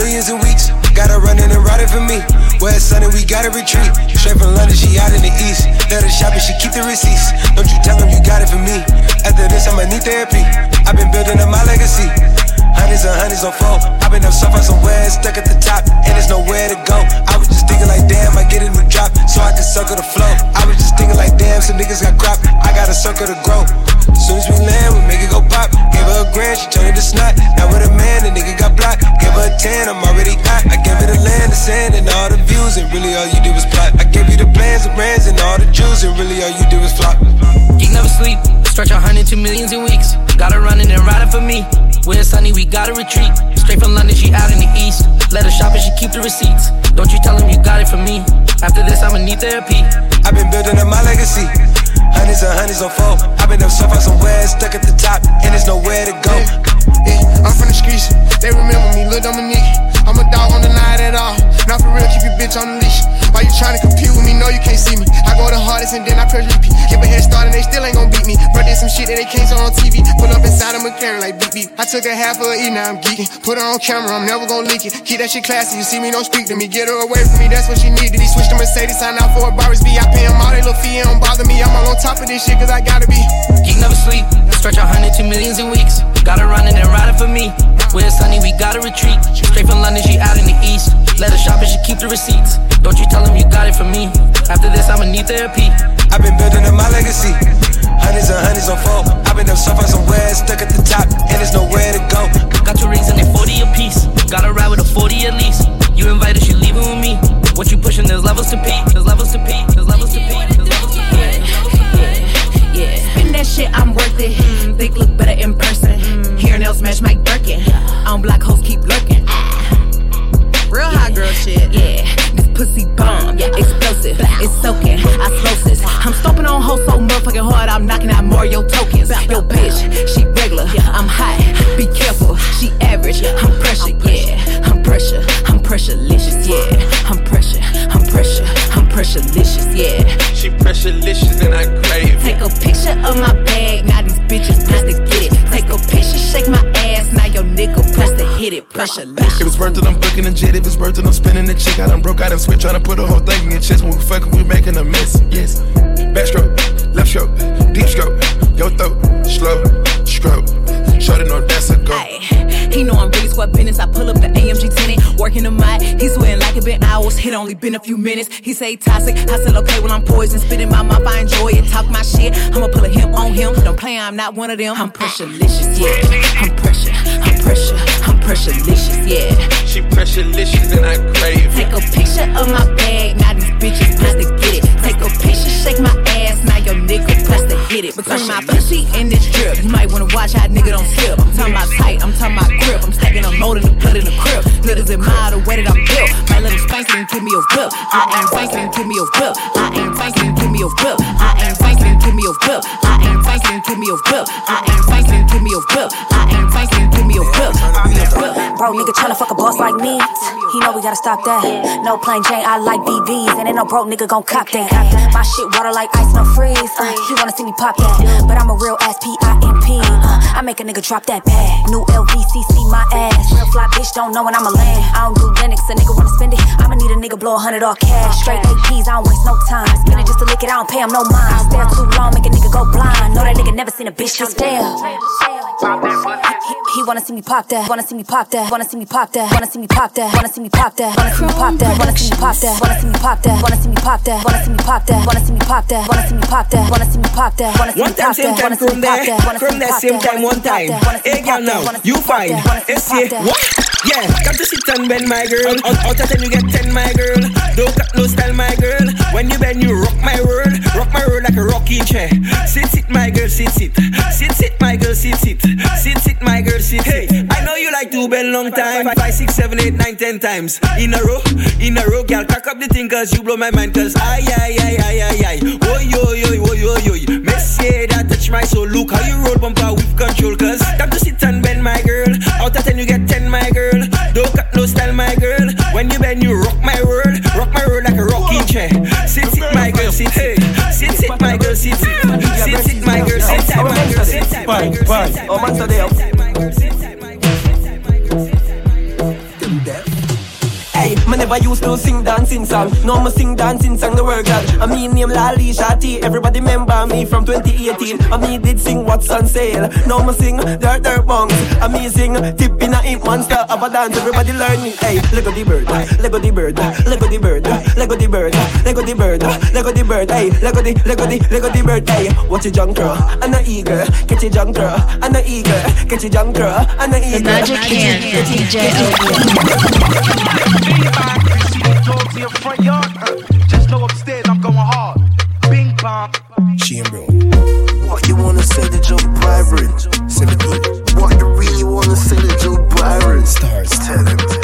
Millions in weeks. Gotta run in and ride it for me. Where it's sunny, we gotta retreat. Straight from London, she out in the east. Let her shop and she keep the receipts. Don't you tell them you got it for me. After this, I'ma need therapy. I've been building up my legacy. Hundreds and hundreds on four. I've been up suffering somewhere, stuck at the top, and there's nowhere to go. I was just thinking like, damn, I get a new drop, so I can circle the flow. I was just thinking like, damn, some niggas got crop, I got a circle to grow. Soon as we land, we make it go pop. Gave her a grand, she turned it to snot. Now with a man, the nigga got blocked. Gave her a 10, I'm already hot. I gave her the land, the sand, and all the views, and really all you did was plot. I gave you the plans, the brands, and all the jewels, and really all you did was flop. Geek never sleep. Stretch a hundred to millions in weeks. Gotta run it and ride it for me. When it's sunny, we gotta retreat. Straight from London, she out in the east. Let her shop and she keep the receipts. Don't you tell him you got it from me. After this, I'ma need therapy. I've been building up my legacy. Hundreds and hundreds on four. I've been up so far somewhere, stuck at the top, and there's nowhere to go. Yeah, I'm from the streets. They remember me, Lil Dominique. I'm a dog on the night at all. Not for real, keep your bitch on the leash. Why you trying to compete with me? No, you can't see me. I go the hardest and then I press repeat. Give a head start and they still ain't gon' beat me. Bro, did some shit that they can't show on TV. Pull up inside a McLaren like beep beep. I took a half of a E, now I'm geeking. Put her on camera, I'm never gon' leak it. Keep that shit classy. You see me, don't speak to me. Get her away from me, that's what she needed. He switched to Mercedes, sign out for a Boris B. I pay him all they little fee, it don't bother me. I'm all on top of this shit, cause I gotta be. Geek never sleep. Stretch a hundred to millions in weeks. Gotta run it and ride it for me. When it's sunny, we gotta retreat. Straight from London, she out in the east. Let her shop and she keep the receipts. Don't you tell him you got it from me. After this, I'ma need therapy. I've been building up my legacy. Hundreds and hundreds on four. I've been up so far somewhere, stuck at the top, and there's nowhere to go. Got two rings and they 40 apiece. Gotta ride with a 40 at least. You invited, she leaving with me. What you pushing? There's levels to peak. There's levels to peak. There's levels to peak. There's levels to peak. Yeah, spin that shit, I'm worth it. Mm, think look better in person. Match Mike Birkin. On black hoes keep lurking. Real hot girl shit. Yeah, this pussy bomb. Yeah, explosive. It's soaking. Osmosis. I'm stomping on hoes so motherfucking hard. I'm knocking out more Mario tokens. Yo, bitch, she regular. Yeah. I'm hot. Be careful. She average. I'm pressure. Yeah, I'm pressure. I'm pressurelicious. Yeah, I'm pressure. I'm pressure. I'm pressurelicious. Yeah. She pressurelicious and I crave. Take a picture of my bag. Hit it. Pressurelicious. If it's worth it, I'm booking a jet. If it's worth it, I'm spinning the chick. I done broke out and switch, trying to put a whole thing in your chest. When we fucking, we making a mess. Yes. Backstroke, left stroke, deep stroke, your throat, slow stroke. Shorty know that's a go. He know I'm really squad business. I pull up the AMG tenant, working the mic. He sweating like it been hours. It only been a few minutes. He say toxic. I said okay, well I'm poison. Spit in my mouth, I enjoy it. Talk my shit. I'ma pull a him on him. Don't play, I'm not one of them. I'm pressurelicious, yeah. I'm pressure, I'm pressure, I'm pressurelicious, yeah. She pressurelicious and I crave it. Take a picture of my bag. Now these bitches press to get it. Take a picture, shake my ass. Now your nigga press to hit it. Between my pussy and this drip, you might wanna watch how nigga don't slip. I'm talking about tight, I'm talking about grip. I'm stacking a mold in the blood in the crib. Niggas admire the way that I'm built. My little spanking and give me a whip. I ain't spanking give me a whip. I ain't spanking give me a whip. I ain't spanking give me a whip. Ain't and give me a whip. I ain't and give me a whip. I ain't and give me a whip. Bro, nigga tryna fuck a boss like me. He know we gotta stop that. No plain Jane, I like BVs. And ain't no broke nigga gon' cop that. My shit water like ice, no freeze. Uh, he wanna see me pop that. But I'm a real ass P-I-M-P. Uh, I make a nigga drop that bag. New LVCC, my ass. Real fly bitch, don't know when I'ma land. I don't do Linux, a nigga wanna spend it. I'ma need a nigga blow a hundred all cash. Straight APs, I don't waste no time. Spend it just to lick it, I don't pay him no mind. Stare too long, make a nigga go blind. Know that nigga never seen a bitch just stare. He, he wanna see me pop that, wanna see me pop that, wanna see me pop that, wanna see me pop that, wanna see me pop that, wanna see me pop that, wanna see me pop that, wanna see me pop that, wanna see me pop that, wanna see me pop that, wanna see me pop that, wanna see me pop that, wanna see me pop that, wanna see me One time, pop same that, time wanna see from me pop there, that, wanna see from me there, pop same that, time, wanna one see me pop time. that, wanna see Hey, me girl, pop that, now, wanna see you me pop fine. that, wanna see me Let's pop see. that. What? Yeah, come to sit and bend, my girl. Out, of ten, you get ten, my girl. Don't cut no style, my girl. When you bend, you rock my world. Rock my world like a rocking chair. Sit, sit, my girl, sit, sit. Sit, sit, my girl, sit, sit. Sit, sit, my girl, sit, sit. I know you like to bend long time. Five, six, seven, eight, nine, ten times. In a row, in a row, girl. Cock up the thing, cause you blow my mind, cause ay, ay, ay, ay, ay, ay. Oh, yo, yo, yo, yo, yo. Messier, that touch my soul. Look how you roll bumper with control, cause time to sit and bend, my girl. Out of ten, you get When you rock my world. Rock my world like a rocking chair. Sit, sit, my girl, sit, sit. Sit, sit, my girl, sit, sit. Sit, sit, my girl, sit, sit, my girl, sit, sit, my girl, sit, sit. Oh, man, so they Hey, me never used to sing dancing song. No, me sing dancing song the word God. I mean name Lali Shati. Everybody remember me from 2018. I me did sing what's on sale. Now me sing dirt dirt bongs. Amazing tip in a ink monster of a dance. Everybody learning. Hey, Lego the bird, Lego the bird, Lego the bird, Lego the bird, Lego the bird, Lego the bird. Hey, Lego the Lego the Lego the bird. Hey, watch a junker and a eager, catch a junker and a eager, catch a junker and a eager. The Magic Hand, the DJ Dogs in your front yard. Just know upstairs I'm going hard. Bing bong. Shame, bro. What you wanna say to Joe Byron? What you really wanna say to Joe Byron? Stars. Tell him.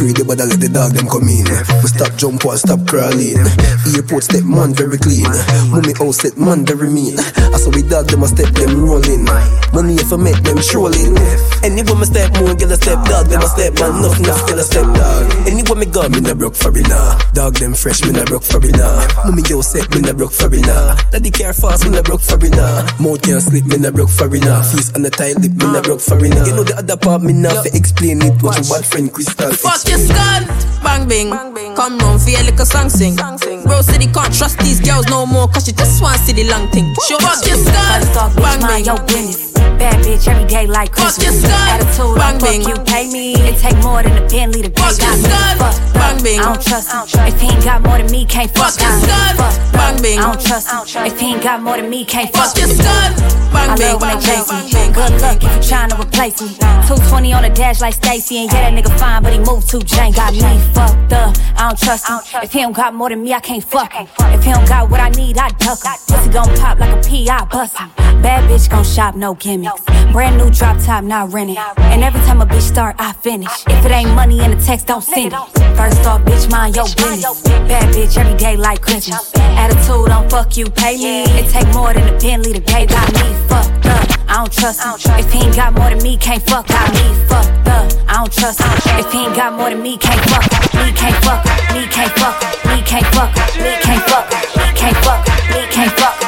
Free the body, let the dog them come in. We stop jump or stop crawling. Airport step man very clean. Mummy house step man very mean. I saw we dog them a step them rolling. Money if I make them strolling. Anywhere me step more, get a step dog. Them a step man, nothing else get a step dog. Anywhere me go, me na broke for now. Dog them fresh, me na broke for now. Mummy yo set, me na broke for now. Daddy care fast, me na broke for now. Mouth can't sleep, me na broke for now. Face on the tight lip, me na broke for now. You know the other part, me na fi explain it. What your bad friend Crystal Fuck your skull, bang bing. Come round for your little song sing. Bro city can't trust these girls no more, cause you just want see the long thing. Show fuck your skull, bang bing. business. Bad bitch every day like Fuck Christmas. Attitude, bang fuck bing. you pay me. It take more than a Bentley to pay Fuck your got me skull, bang bing. I don't trust him. If he ain't got more than me, can't fuck Fuck your him. Fucked bang bing. I don't trust him. If he ain't got more than me, can't fuck Fuck your him. bang I love when they chase me. Good luck if you tryna replace me. 220 on the dash like Stacy, and yeah, that nigga fine, but he moved too jank. Got me fucked up. I don't trust him. If he don't got more than me, I can't fuck him. If he don't got what I need, I duck him. Pussy gon' pop like a pea, I bust him. Bad bitch gon' shop, no gimmicks. Brand new drop top, not renting. And every time a bitch start, I finish. If it ain't money in the text, don't send it. First off, bitch, mind your business. Bad bitch every day like Christmas. Attitude on fuck you, pay me. It take more than a Bentley to pay. Got me fucked up. I don't trust him. If he ain't got more than me, can't fuck. Got me fucked up. I don't trust him. If he ain't got more than me, can't fuck. Me can't fuck. Me can't fuck. Me can't fuck. Me can't fuck. Me can't fuck. Me can't fuck.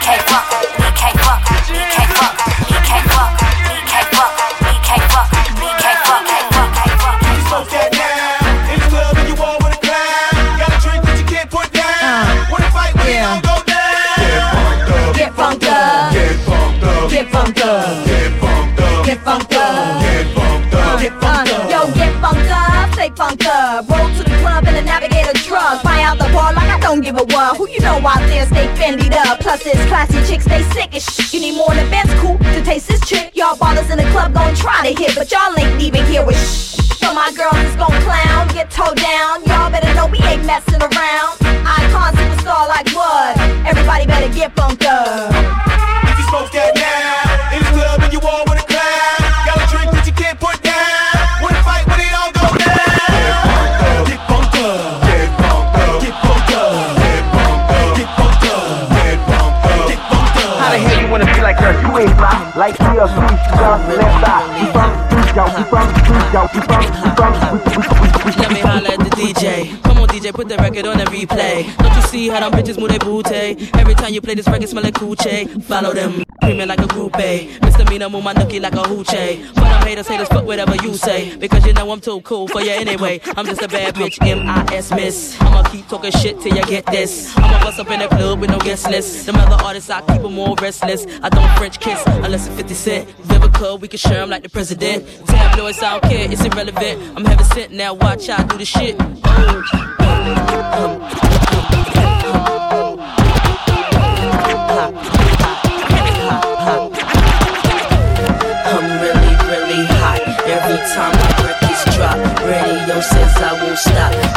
Can't fuck. Me can't fuck. Me can't fuck. Me can't fuck. Me can't fuck. Me can't fuck. Me can't fuck. Can't fuck. Can't fuck. You smoke that now. In the club and you all with a clown. Got a drink that you can't put down. Wanna fight when it don't go down. Get funked up. Get funked up. Get funked up. Get funked up. Get funked up. Get funked up. Get funked up. Yo, get funked up, stay funked up. Roll to the club and a navigator drug. Buy out the bar like I don't give a what. Who you know out there stay fendied up? Plus it's classy chicks, they sick as shit. You need more than Ben's cool to taste this chick. Y'all ballers in the club gon' try to hit, but y'all ain't even here with shh. So my girls is gon' clown, get towed down. Y'all better know we ain't messing around. Like TLC, just left eye. We from Street Out, we from Street Out, we from, we from, we, we, we, we, Let me holler at the DJ. Come on, DJ, put the record on the replay. Don't you see how them bitches move their booty? Every time you play this record, smell like coochie. Follow them, creaming like a groupie. Misdemeanor, move my nookie like a hoochie. For them haters, haters, fuck whatever you say. Because you know I'm too cool for you anyway. I'm just a bad bitch, M-I-S miss. I'ma keep talking shit till you get this. I'ma bust up in the club with no guest list. Them other artists, I keep them more restless. I don't French kiss unless it's 50 Cent. Could, we can share 'em like the president. Tabloids, I don't care, it's irrelevant. I'm heaven sent now, watch I do the shit. I'm time my records drop, radio says I won't stop.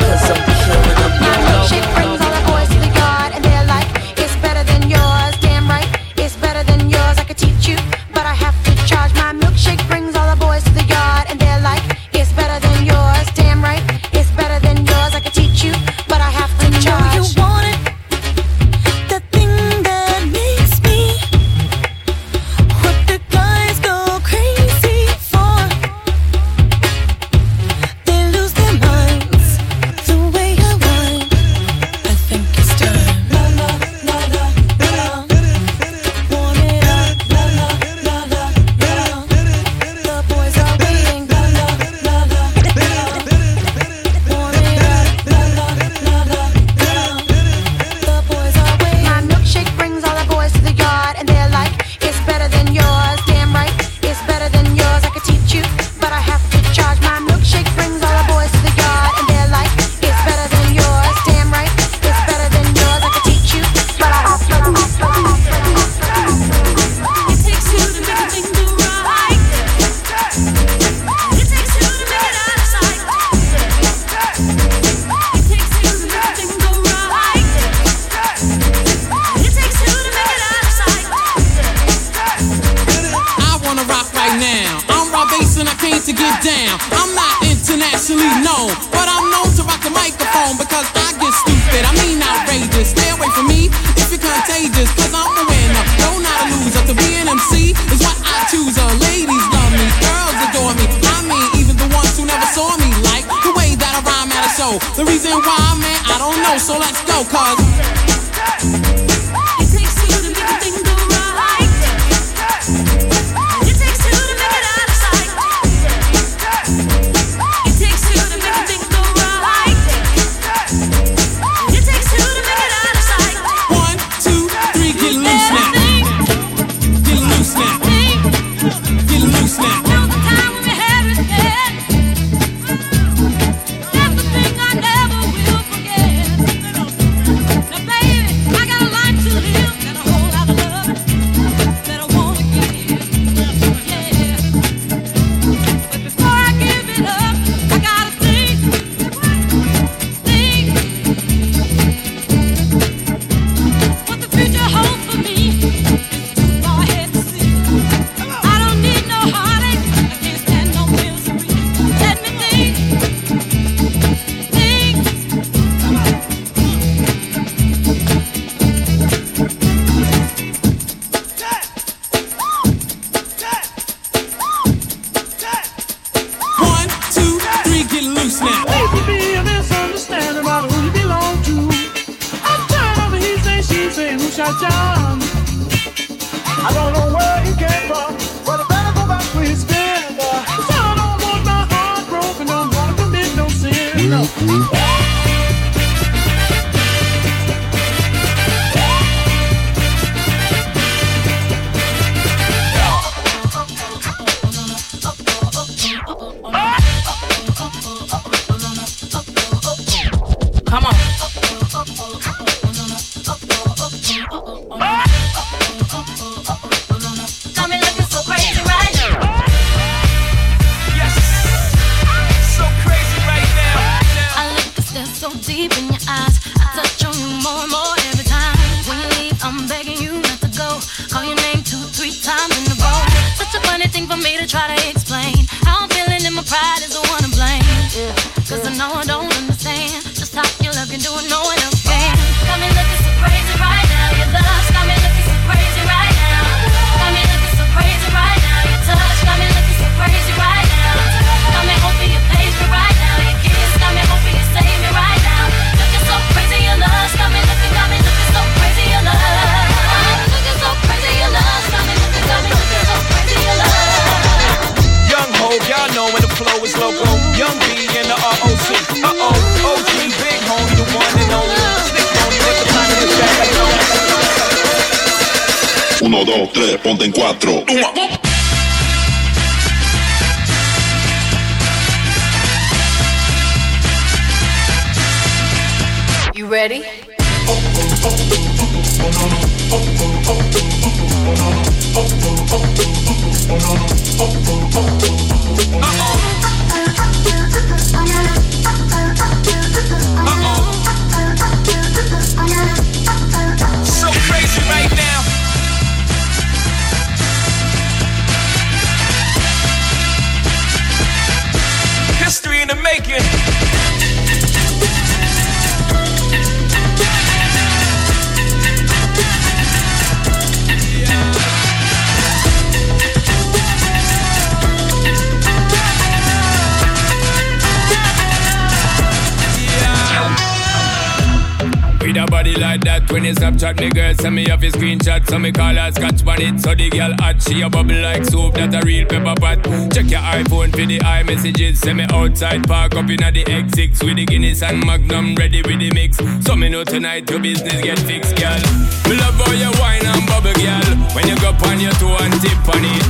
hot, so me call her scotch bonnet. So the girl hot, she a bubble like soap, that a real pepper pot. Check your iPhone for the iMessages. Send me outside, park up in the X6 with the Guinness and Magnum ready with the mix. So me know tonight your business get fixed, girl. We love all you wine and bubble, girl. When you go on your toe and tip on it.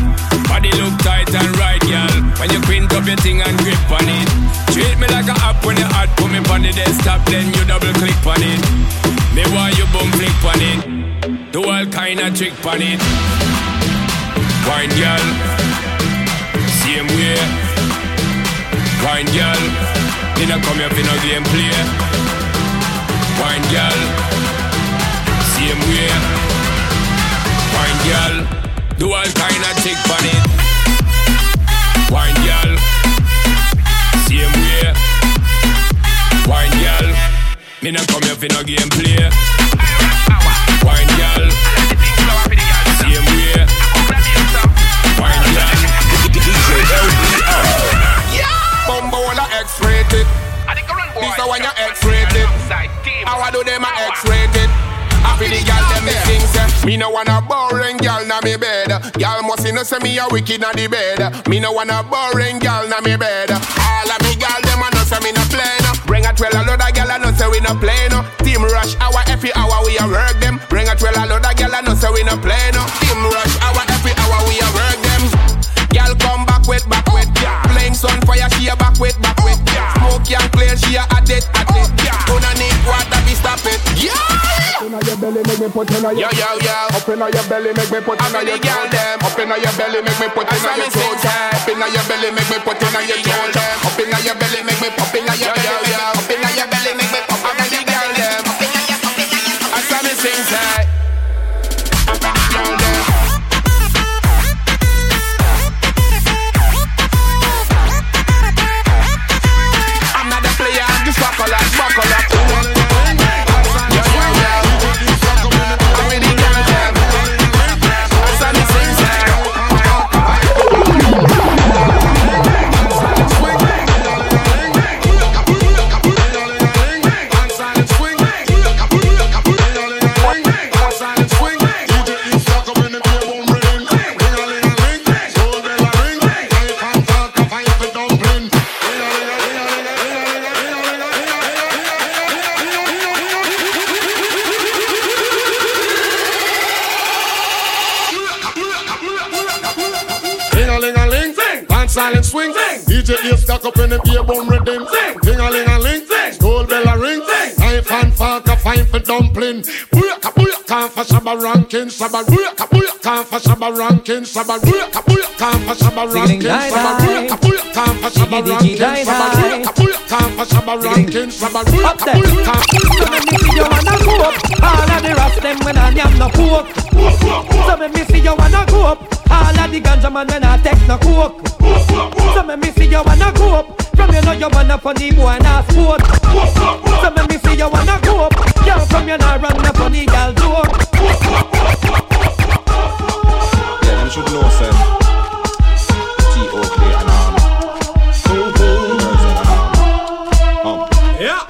Body look tight and right, girl. When you print up your thing and grip on it. Treat me like a app when you hot, put me on the desktop, then you double click on it. Me why wine and trick on it. Wine girl, same way. Wine girl, you not come here for no game play. Wine girl, same way. Wine girl, do all kind of trick on it. Wine girl, same way. Wine girl, me not come here for no game play. Wine girl. X-rated. This a one you X-rated. How I do them a X-rated. Happy the girl them things. Me no wanna boring girl na me bed. Girl must know say me a wicked na the bed. Me no wanna boring girl na me bed. All of me girl them a know say me no play no. Bring a twelve a load of girl a know say we no play no. Team rush our every hour we a work them. Bring a twelve a load of girl a know say we no play no. Team rush our every hour we a work them. Girl come back with back with. Playing sun fire she a back with back with. Girl. Smoke young clean she a at it at it yeah. Gonna need water be stop it yeah Inna your belly, make me put inna your Yo, yo, yo. Up inna your belly, make me put inna your girl them. Up inna your belly, make me put inna your throat. Up inna your belly, make me put inna your throat. Up inna your belly, make me pop inna your belly. Up inna your DJ ear stuck up in the beer bone rhythm. Ding-a-ling-a-ling, school bell a ring. Knife and fork a fine for dumpling. Booyaka, booyaka, for shabba ranking. Shabba booyaka, booyaka, for shabba ranking. Shabba booyaka, booyaka, for shabba ranking. Shabba booyaka, booyaka, for shabba ranking. Shabba booyaka, booyaka, for shabba ranking. Shabba booyaka, booyaka. So me me see you wanna go up All of the rest them when I am no coke So me me see you wanna go up All of the ganja man when I take no coke So me me see you wanna go up From you know you wanna funny boy and a sport So me me see you wanna go up Girl from you know run a funny girl joke Yeah, them should know, sir. T Oakley and um, the girls and um. Yeah.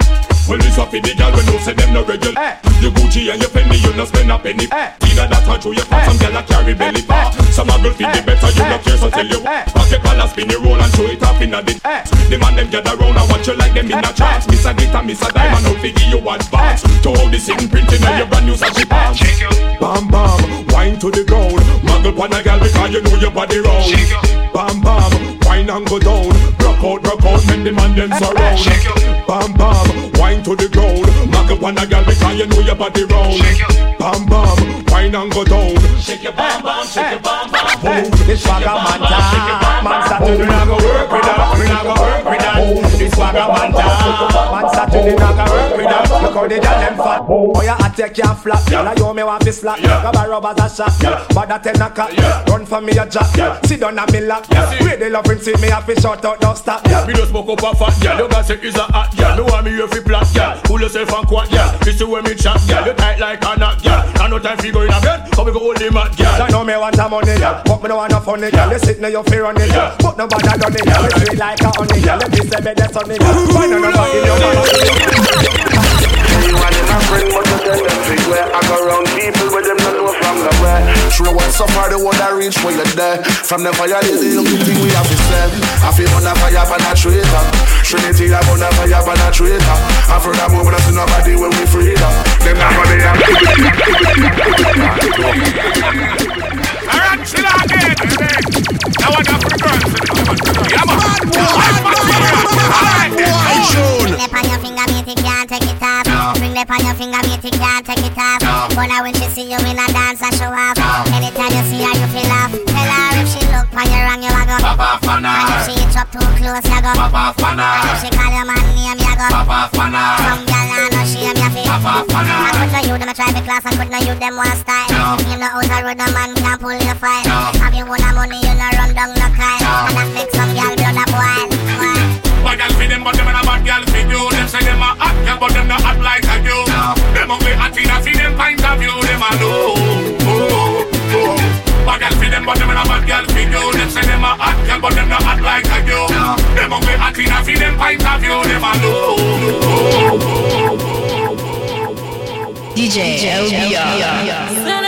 Well, it's a for the gal when you say them no regular. The Gucci and your Fendi, you no spend a penny. Tina that touch you pop, some gal a carry eh. belly bar. Eh. Some a girl feel the eh. better, you no care, so tell you. Pocket pal a spin the roll and show it off in a the. The man them gather round and watch you like them in a trance. Miss a glitter, miss a diamond, out figure you advance. To all the sing printing on your brand new sashi pants. Bam bam, wine to the ground. Muggle pon a gal because you know your body round. Bam bam, wine and go down. Rock out, rock out, make the man them surround. Bam bam, wine to the ground. Muggle pon a gal because you know your body round. Bam bam, wine and go down. Shake your bam bam, shake your bam bam. Boom. This swagger man time. Man Saturday not go work with that. We not go work with that. This swagger man time. Man Saturday not go work with that. Look how they got them fat. Oh yeah, I take your flap. Yeah, like you me want this slap. Grab a rubber a shot. But that ten a cut. Run for me a jack. Sit down on me lap. Where they loving see me have to shut out, don't stop. Me just smoke up a fat, yeah. You got say is a hot, yeah. No want me here fi plat, yeah. Pull yourself and quat, yeah. This is where me chat, yeah. You tight like a knot, yeah. I no time fi go in a bed, so we go hold the mat, yeah. I know me want a money, yeah. But me no want no funny, yeah. You sit now you fear on it, yeah. But nobody done it. Me sweet like a honey, yeah. Let me say bed that's on it, yeah. Find nobody in your man. You want a friend, but you tell them fig where I go round people with them not know from nowhere. True one so far the one that reach where you're there. From the fire, the only thing we have to say. I feel on a fire for a traitor. Trinity, I'm on a fire for a traitor. I feel that move, but I see nobody when we free them. Them not gonna have Alright, chill out again. Now I got for girls. Yeah, man. Alright. Bring Bring them on your finger, mate, you can't take it off. But now when she see you in a dance, I show off. Anytime you see her, you feel off. Tell her if she look on your wrong, you a go. Pop off on her. And if she hit up too close, you go. Pop off on her. And if she call your man name, you go. Pop off on her. Some girl I know she am your feet. Pop off on her. I could know you, them a try the class. I could know you, them one style. You know out a road, the man can't pull your fight. Have I DJ, DJ LBR. LBR.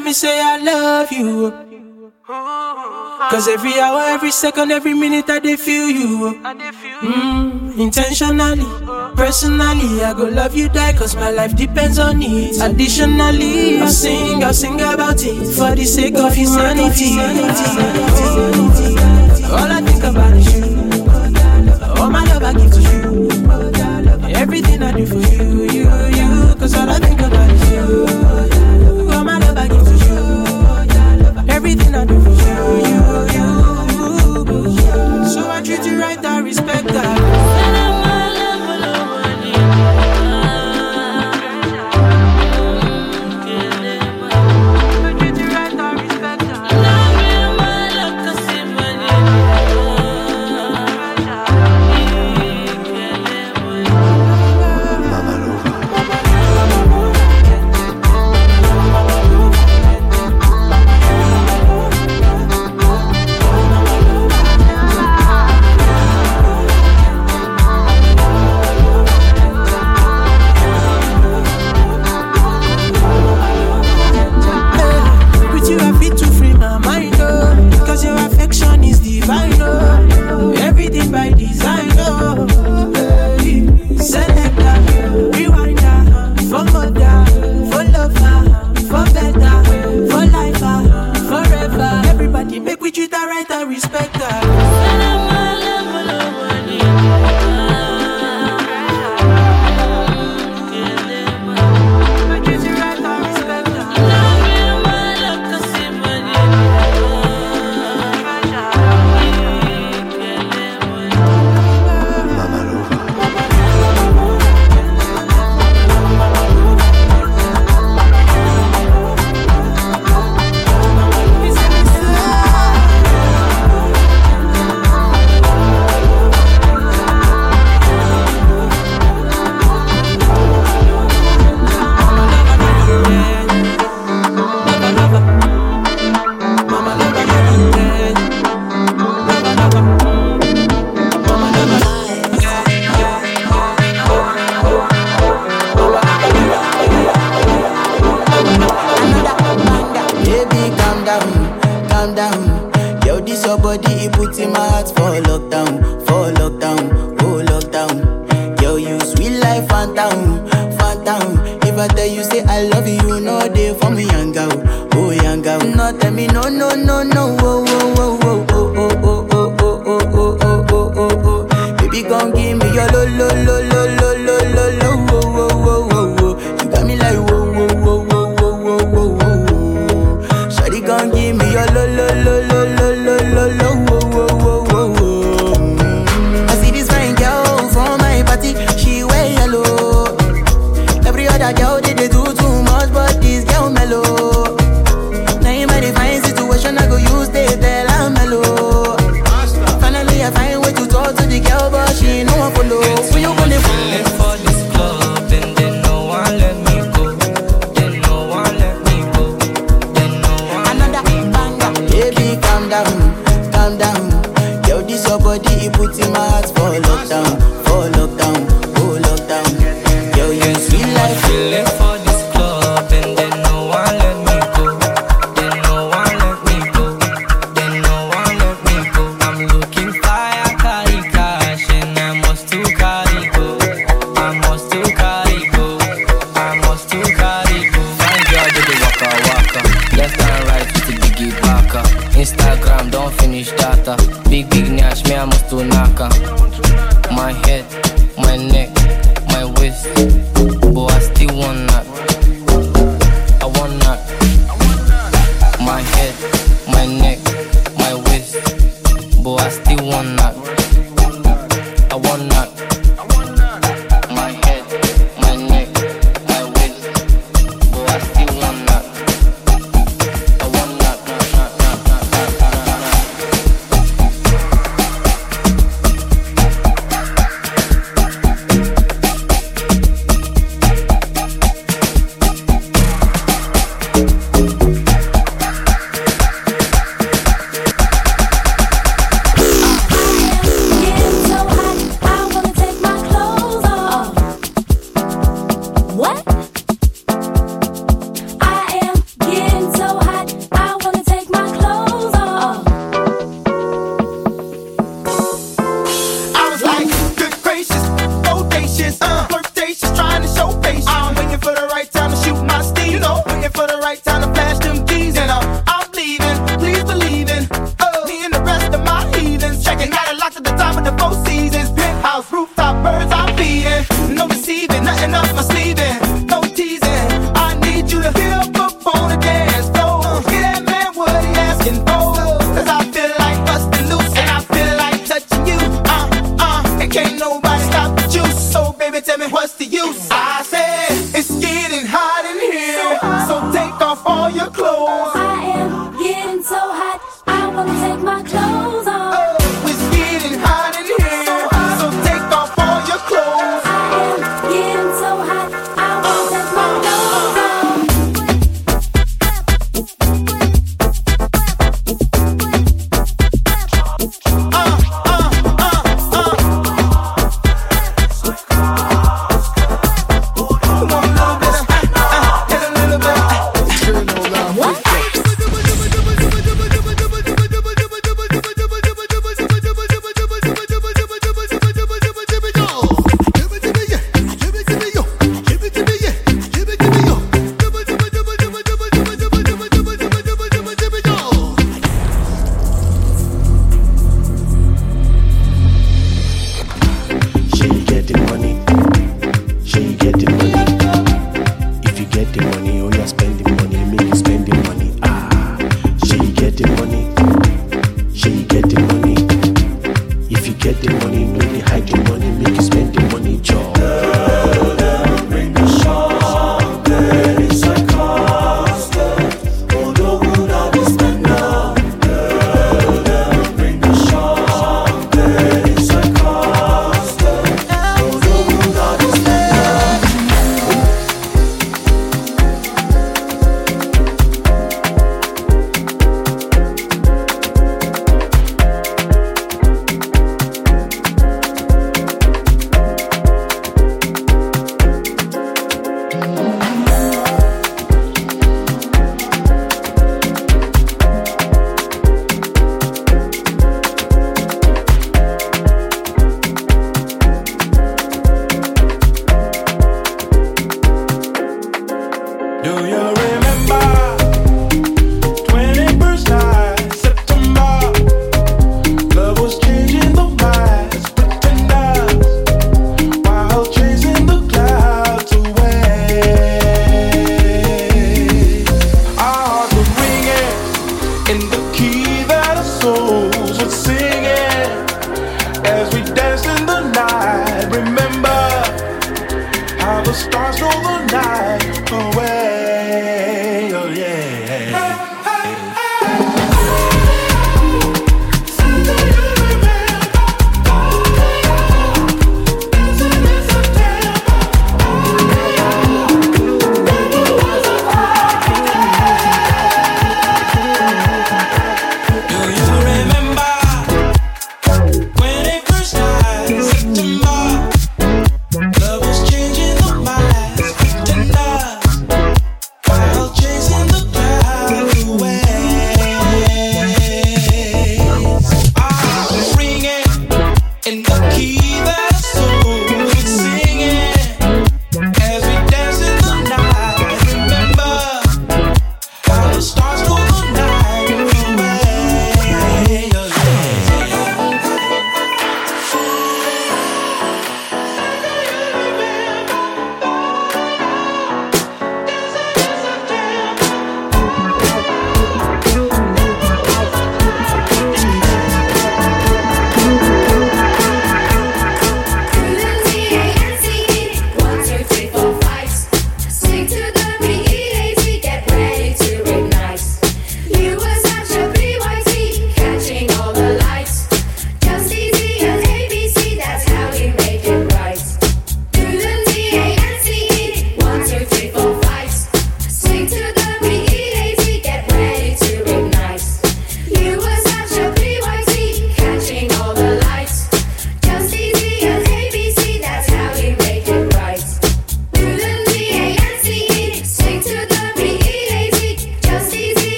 let me say I love you. Cause every hour, every second, every minute I dey feel you. Mm, intentionally, personally, I go love you die cause my life depends on it. Additionally, I sing, I sing about it for the sake of humanity. All I think about is you. All my love I give to you. Everything I do for you, you, you. Cause all I think about is you.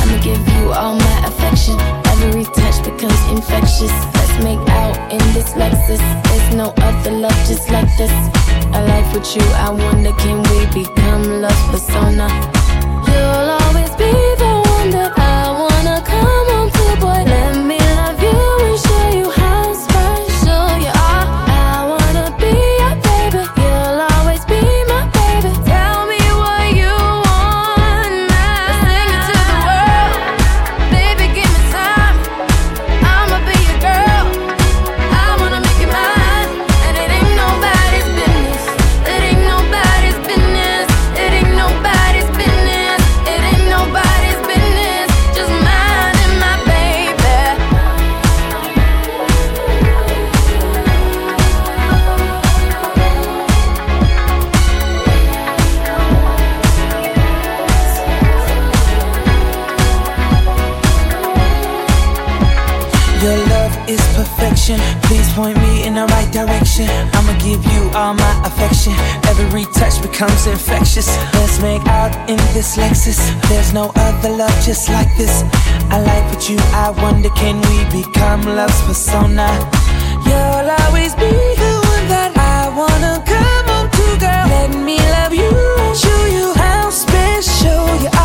I'ma give you all my affection. Every touch becomes infectious. Let's make out in this Lexus. There's no other love just like this. A life with you, I wonder can we become love persona? You'll always be the one that. becomes infectious. Let's make out in this Lexus. There's no other love just like this. I like what you, I wonder can we become love's persona? You'll always be the one that I wanna come home to, girl. Let me love you and show you how special you are.